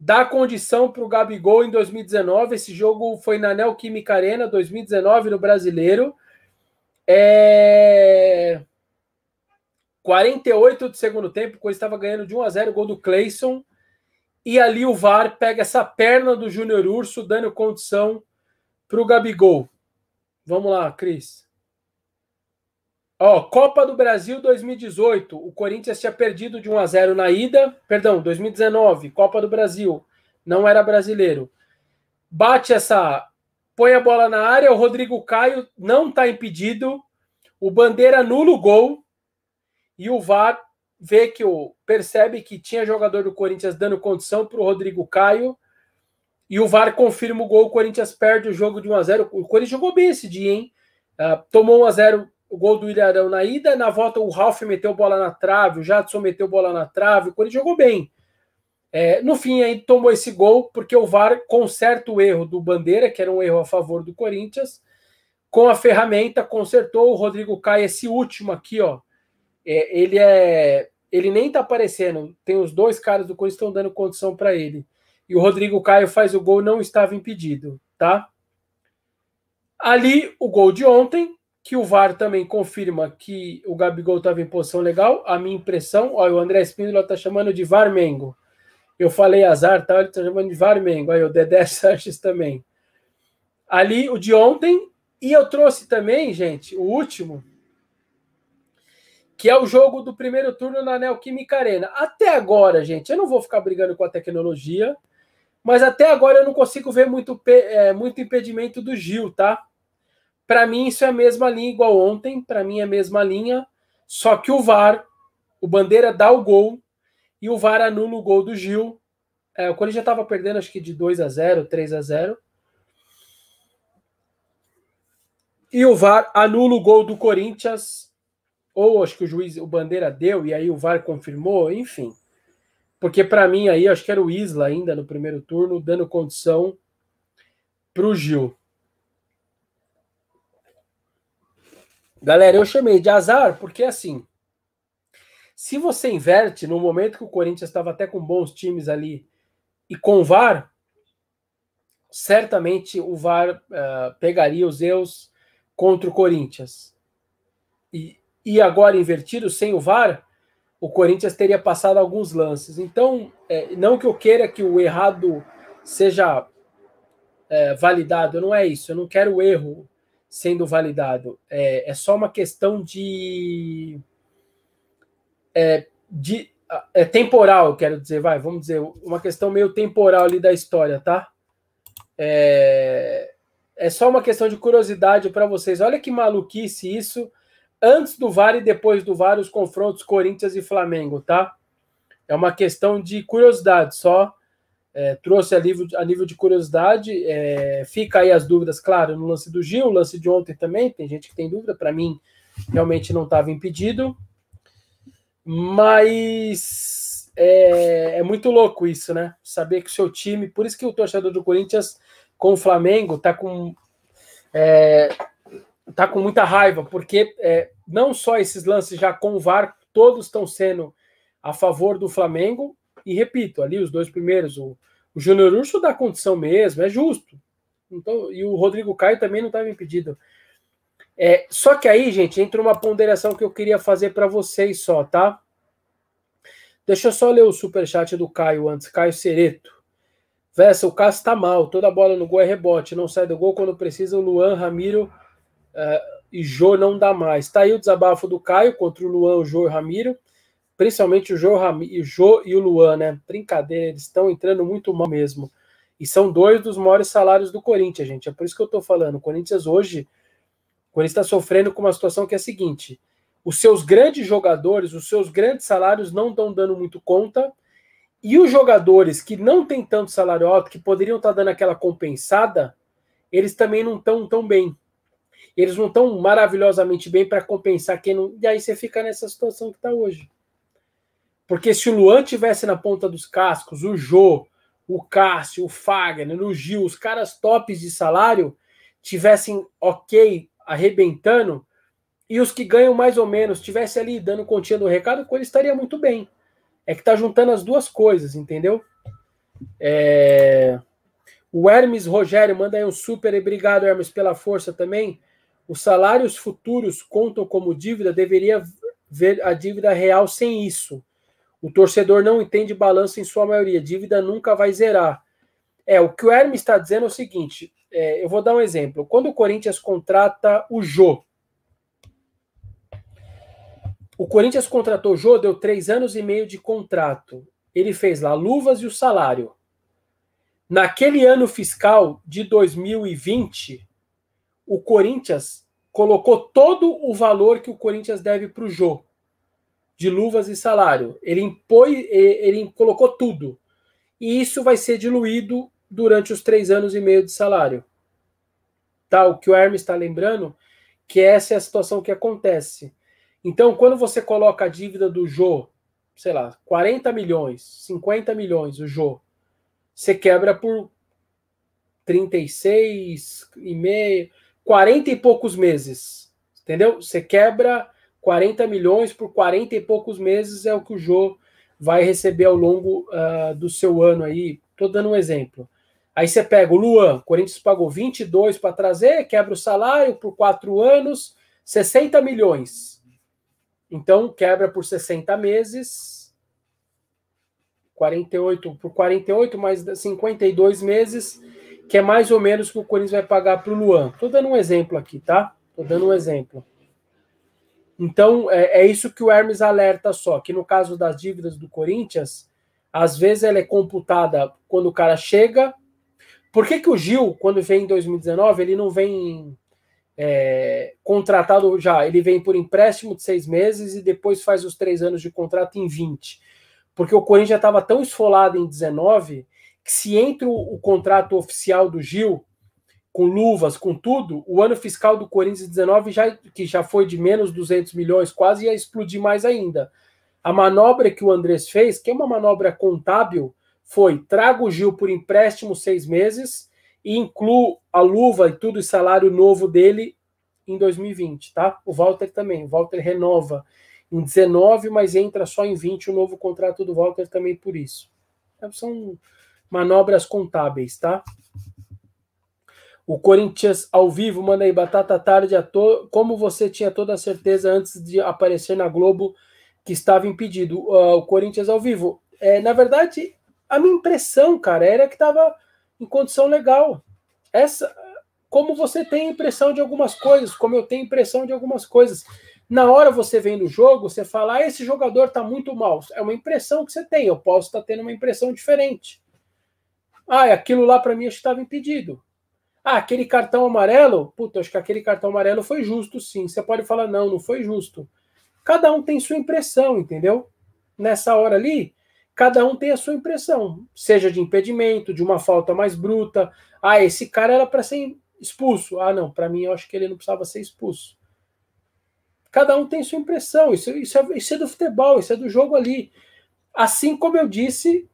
[SPEAKER 1] dá condição para o Gabigol em 2019. Esse jogo foi na Neoquímica Arena, 2019, no Brasileiro. É... 48 do segundo tempo, coisa estava ganhando de 1 a 0 gol do Clayson. E ali o VAR pega essa perna do Júnior Urso, dando condição para o Gabigol. Vamos lá, Cris. Ó, Copa do Brasil 2018. O Corinthians tinha perdido de 1 a 0 na ida. Perdão, 2019, Copa do Brasil. Não era brasileiro. Bate essa põe a bola na área, o Rodrigo Caio não está impedido, o Bandeira anula o gol e o VAR vê que o percebe que tinha jogador do Corinthians dando condição para o Rodrigo Caio e o VAR confirma o gol, o Corinthians perde o jogo de 1 a 0. O Corinthians jogou bem esse dia, hein? Uh, tomou 1 a 0 o gol do Ilharão na ida, na volta o Ralf meteu bola na trave, o Jadson meteu bola na trave, o Corinthians jogou bem. É, no fim, aí tomou esse gol porque o VAR conserta o erro do Bandeira, que era um erro a favor do Corinthians, com a ferramenta, consertou o Rodrigo Caio, esse último aqui, ó. É, ele é. Ele nem tá aparecendo. Tem os dois caras do Corinthians estão dando condição para ele. E o Rodrigo Caio faz o gol, não estava impedido, tá? Ali, o gol de ontem, que o VAR também confirma que o Gabigol estava em posição legal. A minha impressão, o André Espíndola está chamando de VAR Mengo. Eu falei azar, tá? Ele está chamando de VAR Mengo. Aí o Dedé Sanches também. Ali, o de ontem. E eu trouxe também, gente, o último, que é o jogo do primeiro turno na Neoquímica Arena. Até agora, gente, eu não vou ficar brigando com a tecnologia, mas até agora eu não consigo ver muito, é, muito impedimento do Gil, tá? Para mim, isso é a mesma linha igual ontem. Para mim, é a mesma linha. Só que o VAR, o Bandeira dá o gol e o VAR anula o gol do Gil. É, o Corinthians estava perdendo, acho que de 2 a 0 3 a 0 E o VAR anula o gol do Corinthians. Ou acho que o juiz, o Bandeira deu, e aí o VAR confirmou, enfim. Porque para mim aí, acho que era o Isla ainda no primeiro turno, dando condição para o Gil. Galera, eu chamei de azar porque assim, se você inverte no momento que o Corinthians estava até com bons times ali e com o VAR, certamente o VAR uh, pegaria os erros contra o Corinthians. E, e agora invertido, sem o VAR, o Corinthians teria passado alguns lances. Então, é, não que eu queira que o errado seja é, validado, não é isso. Eu não quero o erro sendo validado. É, é só uma questão de, é, de é temporal, quero dizer, vai, vamos dizer, uma questão meio temporal ali da história, tá? É, é só uma questão de curiosidade para vocês. Olha que maluquice isso. Antes do VAR e depois do VAR, os confrontos Corinthians e Flamengo, tá? É uma questão de curiosidade só. É, trouxe a nível, a nível de curiosidade. É, fica aí as dúvidas, claro, no lance do Gil, lance de ontem também. Tem gente que tem dúvida, para mim realmente não estava impedido. Mas é, é, muito louco isso, né? Saber que o seu time, por isso que o torcedor do Corinthians com o Flamengo tá com é, tá com muita raiva, porque é, não só esses lances já com o VAR, todos estão sendo a favor do Flamengo, e repito, ali os dois primeiros, o, o Júnior Urso dá condição mesmo, é justo. Então, e o Rodrigo Caio também não estava impedido. É, só que aí, gente, entra uma ponderação que eu queria fazer para vocês só, tá? Deixa eu só ler o superchat do Caio antes, Caio Cereto. Vessa, o Cássio tá mal, toda bola no gol é rebote, não sai do gol quando precisa, o Luan, Ramiro uh, e Jô não dá mais. Tá aí o desabafo do Caio contra o Luan, o Jô e o Ramiro principalmente o Jô, o Jô e o Luan, né? Brincadeira, eles estão entrando muito mal mesmo. E são dois dos maiores salários do Corinthians, gente. É por isso que eu tô falando. O Corinthians hoje, o Corinthians está sofrendo com uma situação que é a seguinte: os seus grandes jogadores, os seus grandes salários não estão dando muito conta. E os jogadores que não têm tanto salário alto, que poderiam estar tá dando aquela compensada, eles também não estão tão bem. Eles não estão maravilhosamente bem para compensar quem não. E aí você fica nessa situação que está hoje. Porque se o Luan tivesse na ponta dos cascos, o Jô, o Cássio, o Fagner, o Gil, os caras tops de salário, tivessem ok, arrebentando, e os que ganham mais ou menos tivesse ali dando continha do recado, ele estaria muito bem. É que tá juntando as duas coisas, entendeu? É... O Hermes Rogério manda aí um super obrigado, Hermes, pela força também. Os salários futuros contam como dívida, deveria ver a dívida real sem isso. O torcedor não entende balanço em sua maioria. Dívida nunca vai zerar. É, o que o Hermes está dizendo é o seguinte: é, eu vou dar um exemplo. Quando o Corinthians contrata o Jô, o Corinthians contratou o Jô, deu três anos e meio de contrato. Ele fez lá luvas e o salário. Naquele ano fiscal de 2020, o Corinthians colocou todo o valor que o Corinthians deve para o Jô de luvas e salário. Ele impõe, ele colocou tudo. E isso vai ser diluído durante os três anos e meio de salário. Tá? O que o Hermes está lembrando, que essa é a situação que acontece. Então, quando você coloca a dívida do Jô, sei lá, 40 milhões, 50 milhões, o Jô, você quebra por 36 e meio, 40 e poucos meses. Entendeu? Você quebra 40 milhões por 40 e poucos meses é o que o Jô vai receber ao longo uh, do seu ano aí. Estou dando um exemplo. Aí você pega o Luan, o Corinthians pagou 22 para trazer, quebra o salário por quatro anos, 60 milhões. Então quebra por 60 meses, 48 por 48 mais 52 meses, que é mais ou menos o que o Corinthians vai pagar para o Luan. Estou dando um exemplo aqui, tá? Estou dando um exemplo. Então é, é isso que o Hermes alerta só, que no caso das dívidas do Corinthians, às vezes ela é computada quando o cara chega por que, que o Gil, quando vem em 2019, ele não vem é, contratado já? Ele vem por empréstimo de seis meses e depois faz os três anos de contrato em 20. Porque o Corinthians já estava tão esfolado em 19 que se entra o, o contrato oficial do Gil, com luvas, com tudo, o ano fiscal do Corinthians 19, já, que já foi de menos 200 milhões, quase ia explodir mais ainda. A manobra que o Andrés fez, que é uma manobra contábil, foi trago o Gil por empréstimo seis meses e incluo a luva e tudo o salário novo dele em 2020, tá? O Walter também. O Walter renova em 19, mas entra só em 20 o novo contrato do Walter também por isso. Então, são manobras contábeis, tá? O Corinthians ao vivo, manda aí, batata tarde a to... Como você tinha toda a certeza antes de aparecer na Globo que estava impedido? Uh, o Corinthians ao vivo. É, na verdade, a minha impressão, cara, era que estava em condição legal. Essa, como você tem impressão de algumas coisas, como eu tenho impressão de algumas coisas. Na hora você vendo o jogo, você fala, ah, esse jogador está muito mal. É uma impressão que você tem. Eu posso estar tá tendo uma impressão diferente. Ah, aquilo lá para mim estava impedido. Ah, aquele cartão amarelo, puta, acho que aquele cartão amarelo foi justo, sim. Você pode falar, não, não foi justo. Cada um tem sua impressão, entendeu? Nessa hora ali, cada um tem a sua impressão, seja de impedimento, de uma falta mais bruta. Ah, esse cara era para ser expulso. Ah, não, para mim eu acho que ele não precisava ser expulso. Cada um tem sua impressão. Isso, isso, é, isso é do futebol, isso é do jogo ali. Assim como eu disse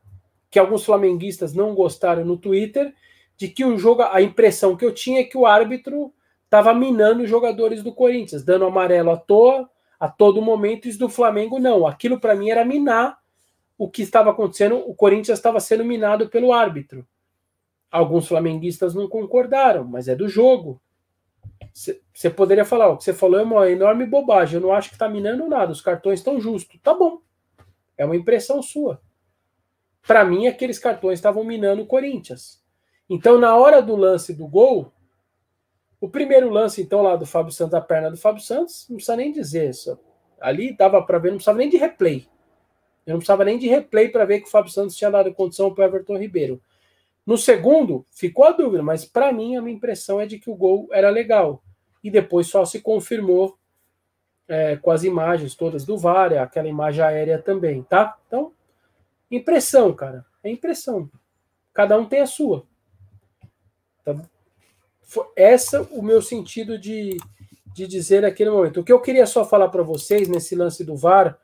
[SPEAKER 1] que alguns flamenguistas não gostaram no Twitter de que o jogo, a impressão que eu tinha é que o árbitro estava minando os jogadores do Corinthians, dando amarelo à toa a todo momento. Isso do Flamengo não. Aquilo para mim era minar o que estava acontecendo, o Corinthians estava sendo minado pelo árbitro. Alguns flamenguistas não concordaram, mas é do jogo. Você poderia falar, o que você falou é uma enorme bobagem, eu não acho que está minando nada, os cartões estão justos. Tá bom, é uma impressão sua. Para mim, aqueles cartões estavam minando o Corinthians. Então, na hora do lance do gol, o primeiro lance, então, lá do Fábio Santos, a perna do Fábio Santos, não precisa nem dizer isso. Ali dava para ver, não precisava nem de replay. Eu não precisava nem de replay para ver que o Fábio Santos tinha dado condição para o Everton Ribeiro. No segundo, ficou a dúvida, mas para mim a minha impressão é de que o gol era legal. E depois só se confirmou é, com as imagens todas do VAR, aquela imagem aérea também, tá? Então, impressão, cara. É impressão. Cada um tem a sua. Tá? Essa o meu sentido de, de dizer naquele momento. O que eu queria só falar para vocês nesse lance do VAR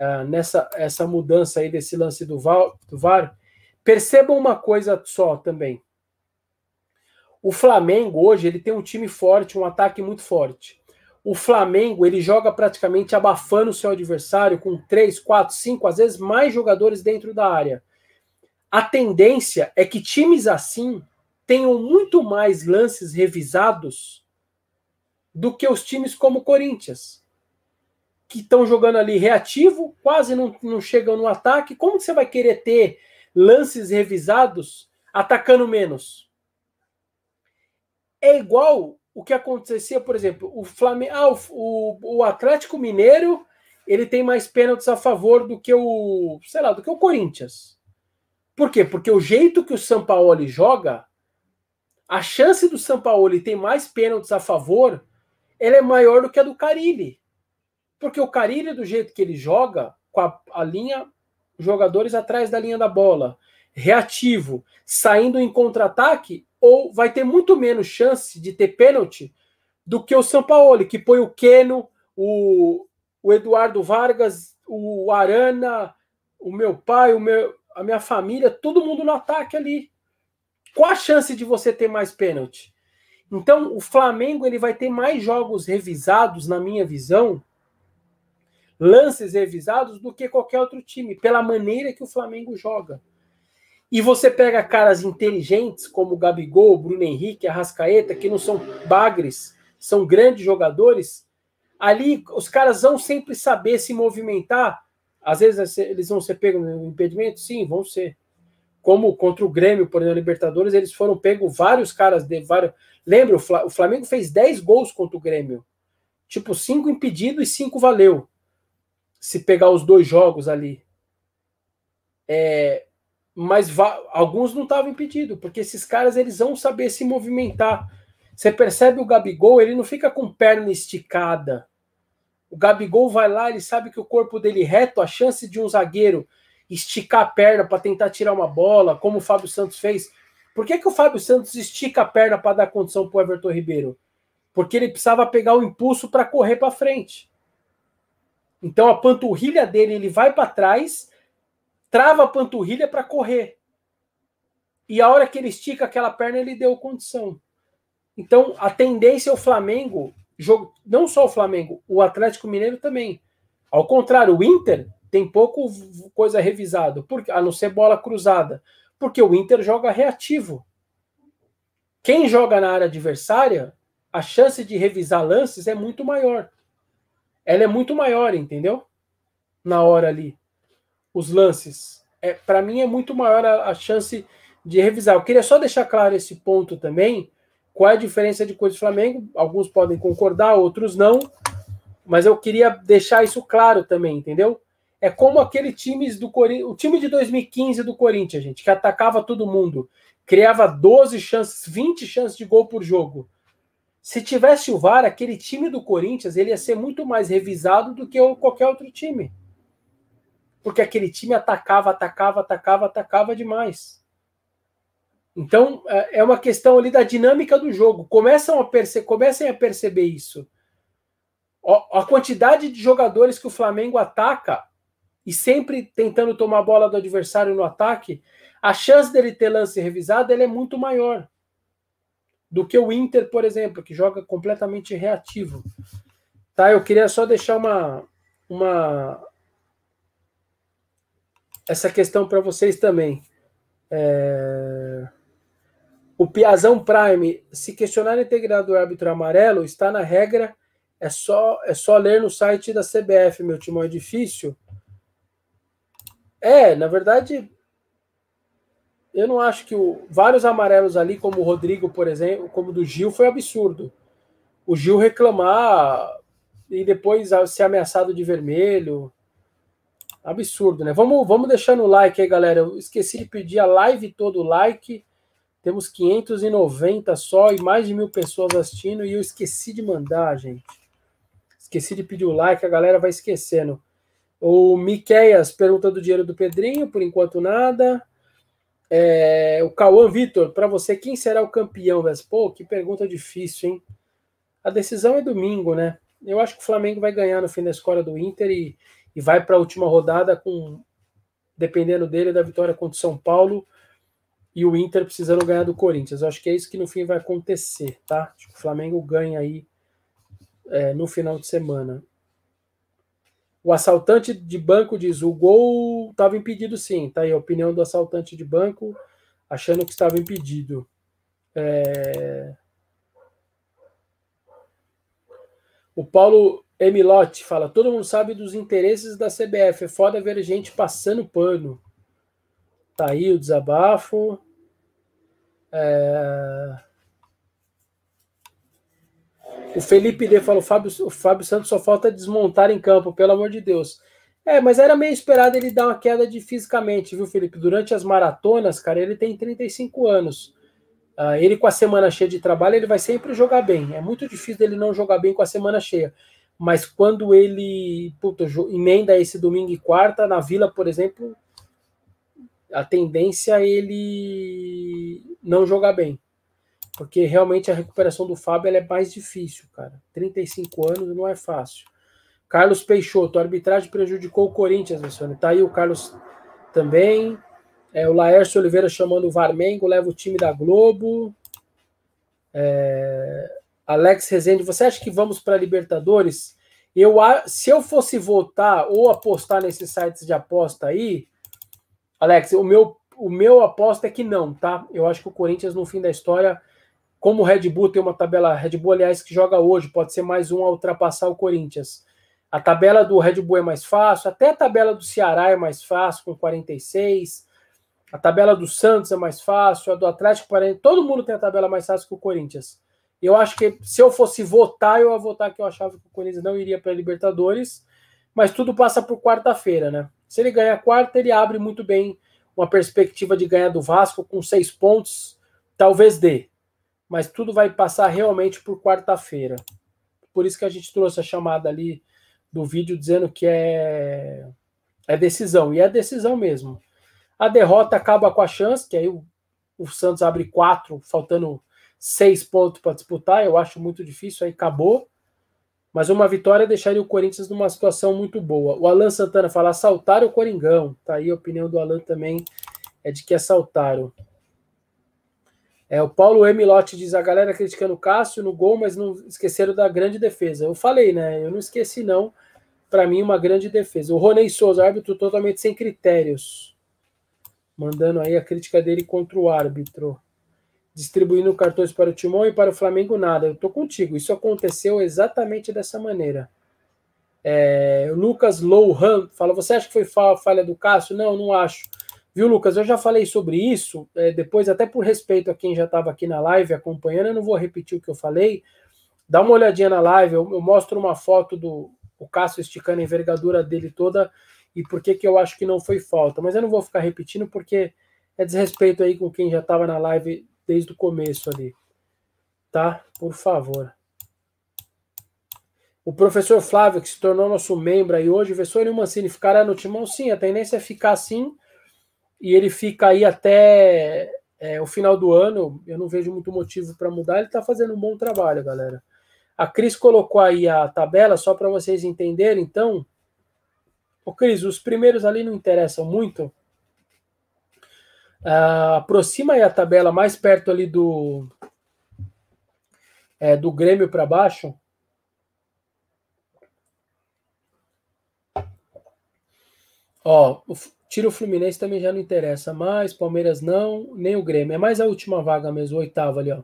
[SPEAKER 1] uh, nessa essa mudança aí desse lance do, Val, do VAR, percebam uma coisa só também. O Flamengo hoje ele tem um time forte, um ataque muito forte. O Flamengo ele joga praticamente abafando o seu adversário com três, quatro, cinco, às vezes mais jogadores dentro da área. A tendência é que times assim tenham muito mais lances revisados do que os times como o Corinthians que estão jogando ali reativo, quase não, não chegam no ataque. Como você vai querer ter lances revisados atacando menos? É igual o que acontecia, por exemplo, o Flamengo, ah, o, o Atlético Mineiro, ele tem mais pênaltis a favor do que o, sei lá, do que o Corinthians. Por quê? Porque o jeito que o Sampaoli joga, a chance do Sampaoli ter mais pênaltis a favor, ela é maior do que a do Carilli. Porque o Carilho, do jeito que ele joga, com a, a linha, jogadores atrás da linha da bola, reativo, saindo em contra-ataque, ou vai ter muito menos chance de ter pênalti do que o São Paulo, que põe o Keno, o, o Eduardo Vargas, o Arana, o meu pai, o meu, a minha família, todo mundo no ataque ali. Qual a chance de você ter mais pênalti? Então, o Flamengo ele vai ter mais jogos revisados, na minha visão, lances revisados do que qualquer outro time, pela maneira que o Flamengo joga. E você pega caras inteligentes como o Gabigol, Bruno Henrique, a Rascaeta, que não são bagres, são grandes jogadores. Ali os caras vão sempre saber se movimentar. Às vezes eles vão ser pegos no impedimento? Sim, vão ser. Como contra o Grêmio, por exemplo, Libertadores, eles foram pegos vários caras de vários. Lembra, o Flamengo fez 10 gols contra o Grêmio. Tipo, cinco impedidos e cinco valeu. Se pegar os dois jogos ali. É, mas alguns não estavam impedidos, porque esses caras eles vão saber se movimentar. Você percebe o Gabigol, ele não fica com perna esticada. O Gabigol vai lá, ele sabe que o corpo dele reto, a chance de um zagueiro esticar a perna para tentar tirar uma bola, como o Fábio Santos fez. Por que, que o Fábio Santos estica a perna para dar condição para o Everton Ribeiro? Porque ele precisava pegar o impulso para correr para frente. Então a panturrilha dele, ele vai para trás trava a panturrilha para correr. E a hora que ele estica aquela perna, ele deu condição. Então, a tendência é o Flamengo, jogo, não só o Flamengo, o Atlético Mineiro também. Ao contrário, o Inter tem pouco coisa revisado, porque a não ser bola cruzada, porque o Inter joga reativo. Quem joga na área adversária, a chance de revisar lances é muito maior. Ela é muito maior, entendeu? Na hora ali os lances. É, para mim é muito maior a, a, chance de revisar. Eu queria só deixar claro esse ponto também. Qual é a diferença de coisa do Flamengo? Alguns podem concordar, outros não. Mas eu queria deixar isso claro também, entendeu? É como aquele time do Corinthians, o time de 2015 do Corinthians, gente, que atacava todo mundo, criava 12 chances, 20 chances de gol por jogo. Se tivesse o VAR, aquele time do Corinthians, ele ia ser muito mais revisado do que qualquer outro time porque aquele time atacava, atacava, atacava, atacava demais. Então, é, é uma questão ali da dinâmica do jogo. Começam a perce comecem a perceber isso. A quantidade de jogadores que o Flamengo ataca e sempre tentando tomar a bola do adversário no ataque, a chance dele ter lance revisado é muito maior do que o Inter, por exemplo, que joga completamente reativo. Tá? Eu queria só deixar uma, uma essa questão para vocês também. É... O Piazão Prime, se questionar a integridade do árbitro amarelo, está na regra, é só, é só ler no site da CBF, meu timão, é difícil. É, na verdade, eu não acho que o, vários amarelos ali, como o Rodrigo, por exemplo, como o do Gil, foi absurdo. O Gil reclamar e depois ser ameaçado de vermelho. Absurdo, né? Vamos, vamos deixando o like aí, galera. Eu esqueci de pedir a live todo like. Temos 590 só e mais de mil pessoas assistindo e eu esqueci de mandar, gente. Esqueci de pedir o like, a galera vai esquecendo. O Miqueias pergunta do dinheiro do Pedrinho, por enquanto nada. É, o Cauã Vitor, para você, quem será o campeão, Pô, que pergunta difícil, hein? A decisão é domingo, né? Eu acho que o Flamengo vai ganhar no fim da escola do Inter e e vai para a última rodada com, dependendo dele, da vitória contra o São Paulo e o Inter precisando ganhar do Corinthians. Eu acho que é isso que no fim vai acontecer, tá? Acho que o Flamengo ganha aí é, no final de semana. O assaltante de banco diz: o gol estava impedido sim. Tá aí a opinião do assaltante de banco, achando que estava impedido. É... O Paulo Emilote fala: todo mundo sabe dos interesses da CBF. É foda ver gente passando pano. Tá aí o desabafo. É... O Felipe D falou: Fábio, o Fábio Santos só falta desmontar em campo, pelo amor de Deus. É, mas era meio esperado ele dar uma queda de fisicamente, viu, Felipe? Durante as maratonas, cara, ele tem 35 anos. Uh, ele com a semana cheia de trabalho, ele vai sempre jogar bem. É muito difícil ele não jogar bem com a semana cheia mas quando ele puta, emenda esse domingo e quarta, na Vila, por exemplo, a tendência é ele não jogar bem. Porque realmente a recuperação do Fábio é mais difícil, cara. 35 anos não é fácil. Carlos Peixoto, arbitragem prejudicou o Corinthians, Luciano. Tá aí o Carlos também. É, o Laércio Oliveira chamando o Varmengo, leva o time da Globo. É, Alex Rezende, você acha que vamos para Libertadores? Eu, se eu fosse votar ou apostar nesses sites de aposta aí, Alex, o meu, o meu aposta é que não, tá? Eu acho que o Corinthians, no fim da história, como o Red Bull tem uma tabela, Red Bull, aliás, que joga hoje, pode ser mais um a ultrapassar o Corinthians. A tabela do Red Bull é mais fácil, até a tabela do Ceará é mais fácil, com 46. A tabela do Santos é mais fácil, a do Atlético Paranaense, todo mundo tem a tabela mais fácil que o Corinthians. Eu acho que se eu fosse votar, eu ia votar que eu achava que o Corinthians não iria para a Libertadores, mas tudo passa por quarta-feira, né? Se ele ganhar quarta, ele abre muito bem uma perspectiva de ganhar do Vasco com seis pontos, talvez dê mas tudo vai passar realmente por quarta-feira. Por isso que a gente trouxe a chamada ali do vídeo dizendo que é, é decisão, e é decisão mesmo. A derrota acaba com a chance, que aí o, o Santos abre quatro, faltando seis pontos para disputar, eu acho muito difícil, aí acabou. Mas uma vitória deixaria o Corinthians numa situação muito boa. O Alan Santana fala: assaltaram o Coringão. Tá aí a opinião do Alan também, é de que assaltaram. É, o Paulo Emilotti diz: a galera criticando o Cássio no gol, mas não esqueceram da grande defesa. Eu falei, né? Eu não esqueci, não. Para mim, uma grande defesa. O Ronei Souza, árbitro totalmente sem critérios. Mandando aí a crítica dele contra o árbitro. Distribuindo cartões para o Timão e para o Flamengo, nada. Eu tô contigo. Isso aconteceu exatamente dessa maneira. É, Lucas Lohan fala: Você acha que foi falha do Cássio? Não, não acho. Viu, Lucas? Eu já falei sobre isso, é, depois, até por respeito a quem já estava aqui na live acompanhando, eu não vou repetir o que eu falei. Dá uma olhadinha na live, eu, eu mostro uma foto do o Cássio esticando a envergadura dele toda e por que, que eu acho que não foi falta. Mas eu não vou ficar repetindo porque é desrespeito aí com quem já estava na live desde o começo ali. Tá? Por favor. O professor Flávio, que se tornou nosso membro aí hoje, Vessone Mancini ficará no timão? Sim, a tendência é ficar assim e ele fica aí até é, o final do ano. Eu não vejo muito motivo para mudar. Ele está fazendo um bom trabalho, galera. A Cris colocou aí a tabela só para vocês entenderem. Então, o Cris, os primeiros ali não interessam muito. Uh, aproxima aí a tabela mais perto ali do é, do Grêmio para baixo. Ó, Tira o Fluminense também já não interessa mais, Palmeiras não, nem o Grêmio. É mais a última vaga mesmo, o oitavo ali, ó.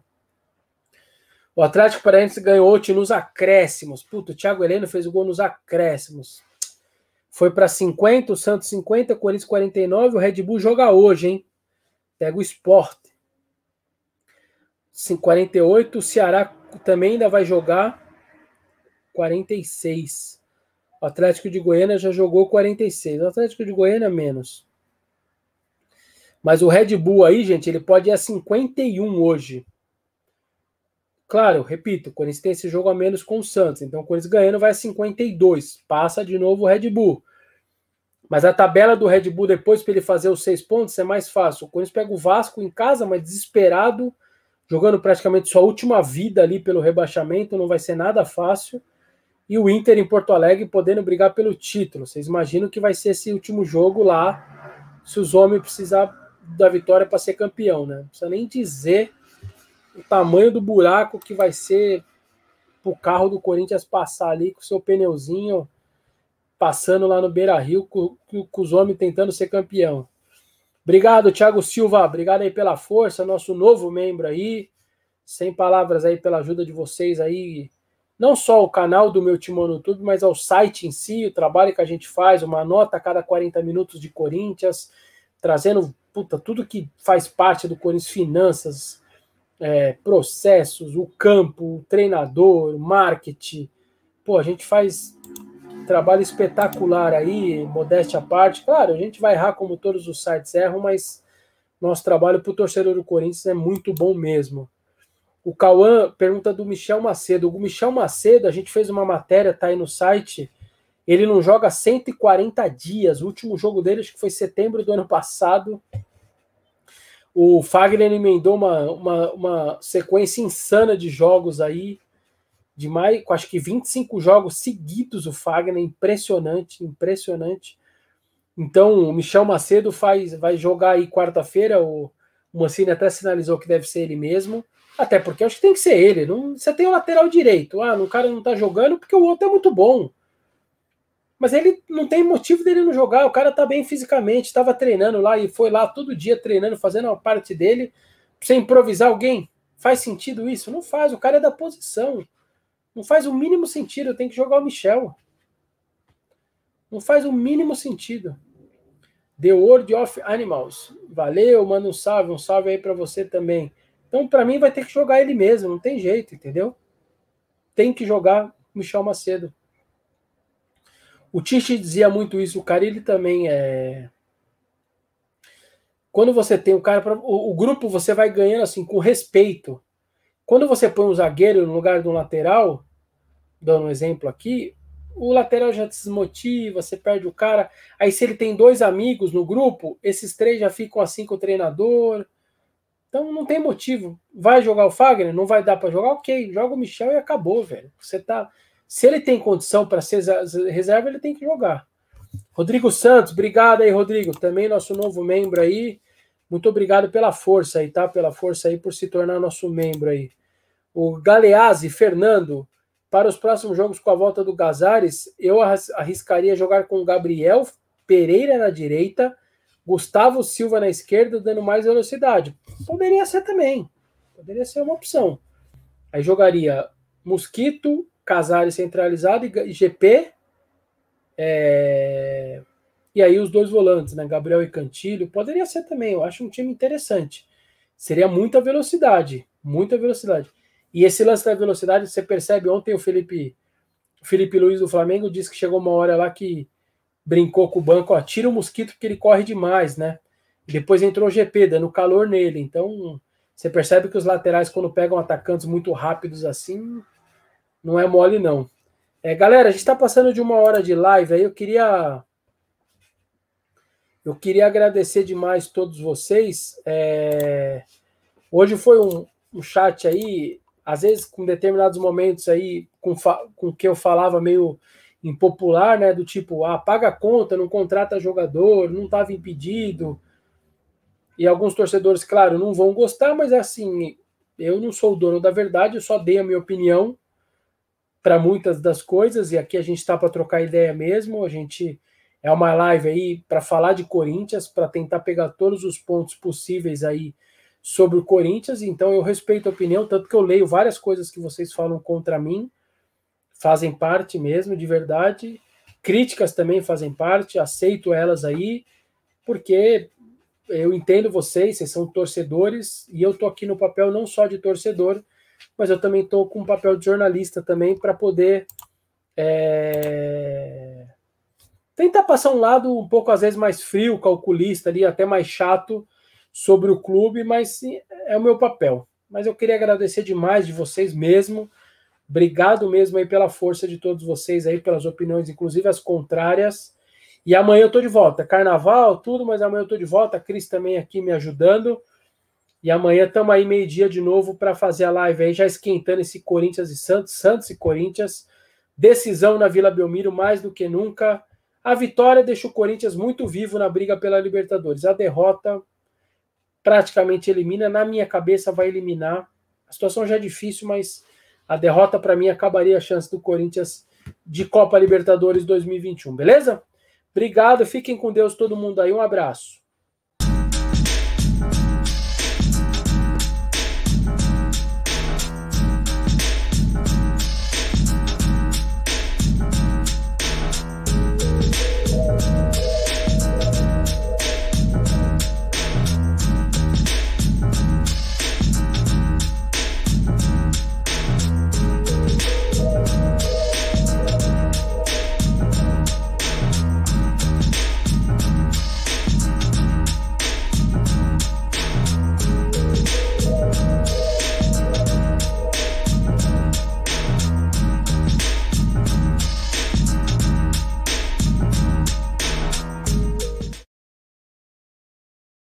[SPEAKER 1] O Atlético Paranaense ganhou ontem nos acréscimos. Puta, o Thiago Heleno fez o gol nos acréscimos. Foi para 50, o Santos 50, o Corinthians 49. O Red Bull joga hoje, hein? Pega o Sport. 48, o Ceará também ainda vai jogar 46. O Atlético de Goiânia já jogou 46. O Atlético de Goiânia menos. Mas o Red Bull aí, gente, ele pode ir a 51 hoje. Claro, repito, o Corinthians tem esse jogo a menos com o Santos. Então o Corinthians ganhando vai a 52. Passa de novo o Red Bull. Mas a tabela do Red Bull depois para ele fazer os seis pontos é mais fácil. O Corinthians pega o Vasco em casa, mas desesperado, jogando praticamente sua última vida ali pelo rebaixamento, não vai ser nada fácil e o Inter em Porto Alegre podendo brigar pelo título. Vocês imaginam que vai ser esse último jogo lá, se os homens precisar da vitória para ser campeão, né? Não precisa nem dizer o tamanho do buraco que vai ser o carro do Corinthians passar ali com seu pneuzinho passando lá no Beira Rio com, com os homens tentando ser campeão. Obrigado, Thiago Silva. Obrigado aí pela força, nosso novo membro aí. Sem palavras aí pela ajuda de vocês aí não só o canal do meu Timão no YouTube, mas ao site em si, o trabalho que a gente faz, uma nota a cada 40 minutos de Corinthians, trazendo puta, tudo que faz parte do Corinthians, finanças, é, processos, o campo, o treinador, marketing. Pô, a gente faz trabalho espetacular aí, modéstia à parte. Claro, a gente vai errar como todos os sites erram, mas nosso trabalho para o torcedor do Corinthians é muito bom mesmo. O Cauã pergunta do Michel Macedo. O Michel Macedo, a gente fez uma matéria, tá aí no site. Ele não joga 140 dias. O último jogo dele acho que foi setembro do ano passado. O Fagner emendou uma, uma, uma sequência insana de jogos aí, de mais, acho que 25 jogos seguidos o Fagner, impressionante, impressionante. Então, o Michel Macedo faz, vai jogar aí quarta-feira, o, o Mancini até sinalizou que deve ser ele mesmo, até porque acho que tem que ser ele. Não, você tem o lateral direito, ah, o cara não tá jogando porque o outro é muito bom. Mas ele não tem motivo dele não jogar, o cara tá bem fisicamente, estava treinando lá e foi lá todo dia treinando, fazendo uma parte dele, sem improvisar alguém. Faz sentido isso? Não faz, o cara é da posição. Não faz o mínimo sentido, tem que jogar o Michel. Não faz o mínimo sentido. The World of Animals. Valeu, manda um salve, um salve aí para você também. Então, para mim, vai ter que jogar ele mesmo, não tem jeito, entendeu? Tem que jogar Michel Macedo. O Tiche dizia muito isso, o Carilli também é. Quando você tem o cara. Pra... O, o, grupo você vai ganhando assim, com respeito. Quando você põe um zagueiro no lugar de um lateral, dando um exemplo aqui, o lateral já desmotiva, você perde o cara. Aí, se ele tem dois amigos no grupo, esses três já ficam assim com o treinador. Então não tem motivo. Vai jogar o Fagner? Não vai dar para jogar? Ok, joga o Michel e acabou, velho. Você tá. Se ele tem condição para ser reserva, ele tem que jogar. Rodrigo Santos, obrigado aí, Rodrigo. Também nosso novo membro aí. Muito obrigado pela força aí, tá? Pela força aí por se tornar nosso membro aí. O Galeazzi, Fernando, para os próximos jogos com a volta do Gazares, eu arriscaria jogar com Gabriel Pereira na direita, Gustavo Silva na esquerda, dando mais velocidade. Poderia ser também. Poderia ser uma opção. Aí jogaria Mosquito, Casares centralizado e GP. É... E aí os dois volantes, né? Gabriel e Cantilho. Poderia ser também. Eu acho um time interessante. Seria muita velocidade. Muita velocidade. E esse lance da velocidade, você percebe ontem o Felipe, o Felipe Luiz do Flamengo disse que chegou uma hora lá que brincou com o banco, ó, tira o mosquito porque ele corre demais, né? Depois entrou o GP, dando calor nele. Então, você percebe que os laterais, quando pegam atacantes muito rápidos assim, não é mole, não. É, galera, a gente está passando de uma hora de live aí. Eu queria. Eu queria agradecer demais todos vocês. É, hoje foi um, um chat aí às vezes com determinados momentos aí, com, com que eu falava meio impopular, né? Do tipo, ah, paga a conta, não contrata jogador, não estava impedido. E alguns torcedores, claro, não vão gostar, mas assim, eu não sou o dono da verdade, eu só dei a minha opinião para muitas das coisas, e aqui a gente está para trocar ideia mesmo. A gente é uma live aí para falar de Corinthians, para tentar pegar todos os pontos possíveis aí sobre o Corinthians, então eu respeito a opinião, tanto que eu leio várias coisas que vocês falam contra mim, fazem parte mesmo, de verdade. Críticas também fazem parte, aceito elas aí, porque eu entendo vocês, vocês são torcedores, e eu tô aqui no papel não só de torcedor, mas eu também tô com o papel de jornalista também para poder é... tentar passar um lado um pouco às vezes mais frio, calculista ali, até mais chato, sobre o clube, mas é o meu papel. Mas eu queria agradecer demais de vocês mesmo. Obrigado mesmo aí pela força de todos vocês aí, pelas opiniões, inclusive as contrárias. E amanhã eu tô de volta. Carnaval, tudo, mas amanhã eu tô de volta. A Cris também aqui me ajudando. E amanhã estamos aí meio-dia de novo para fazer a live aí, já esquentando esse Corinthians e Santos, Santos e Corinthians. Decisão na Vila Belmiro mais do que nunca. A vitória deixa o Corinthians muito vivo na briga pela Libertadores. A derrota praticamente elimina. Na minha cabeça, vai eliminar. A situação já é difícil, mas a derrota para mim acabaria a chance do Corinthians de Copa Libertadores 2021, beleza? Obrigado, fiquem com Deus todo mundo aí, um abraço.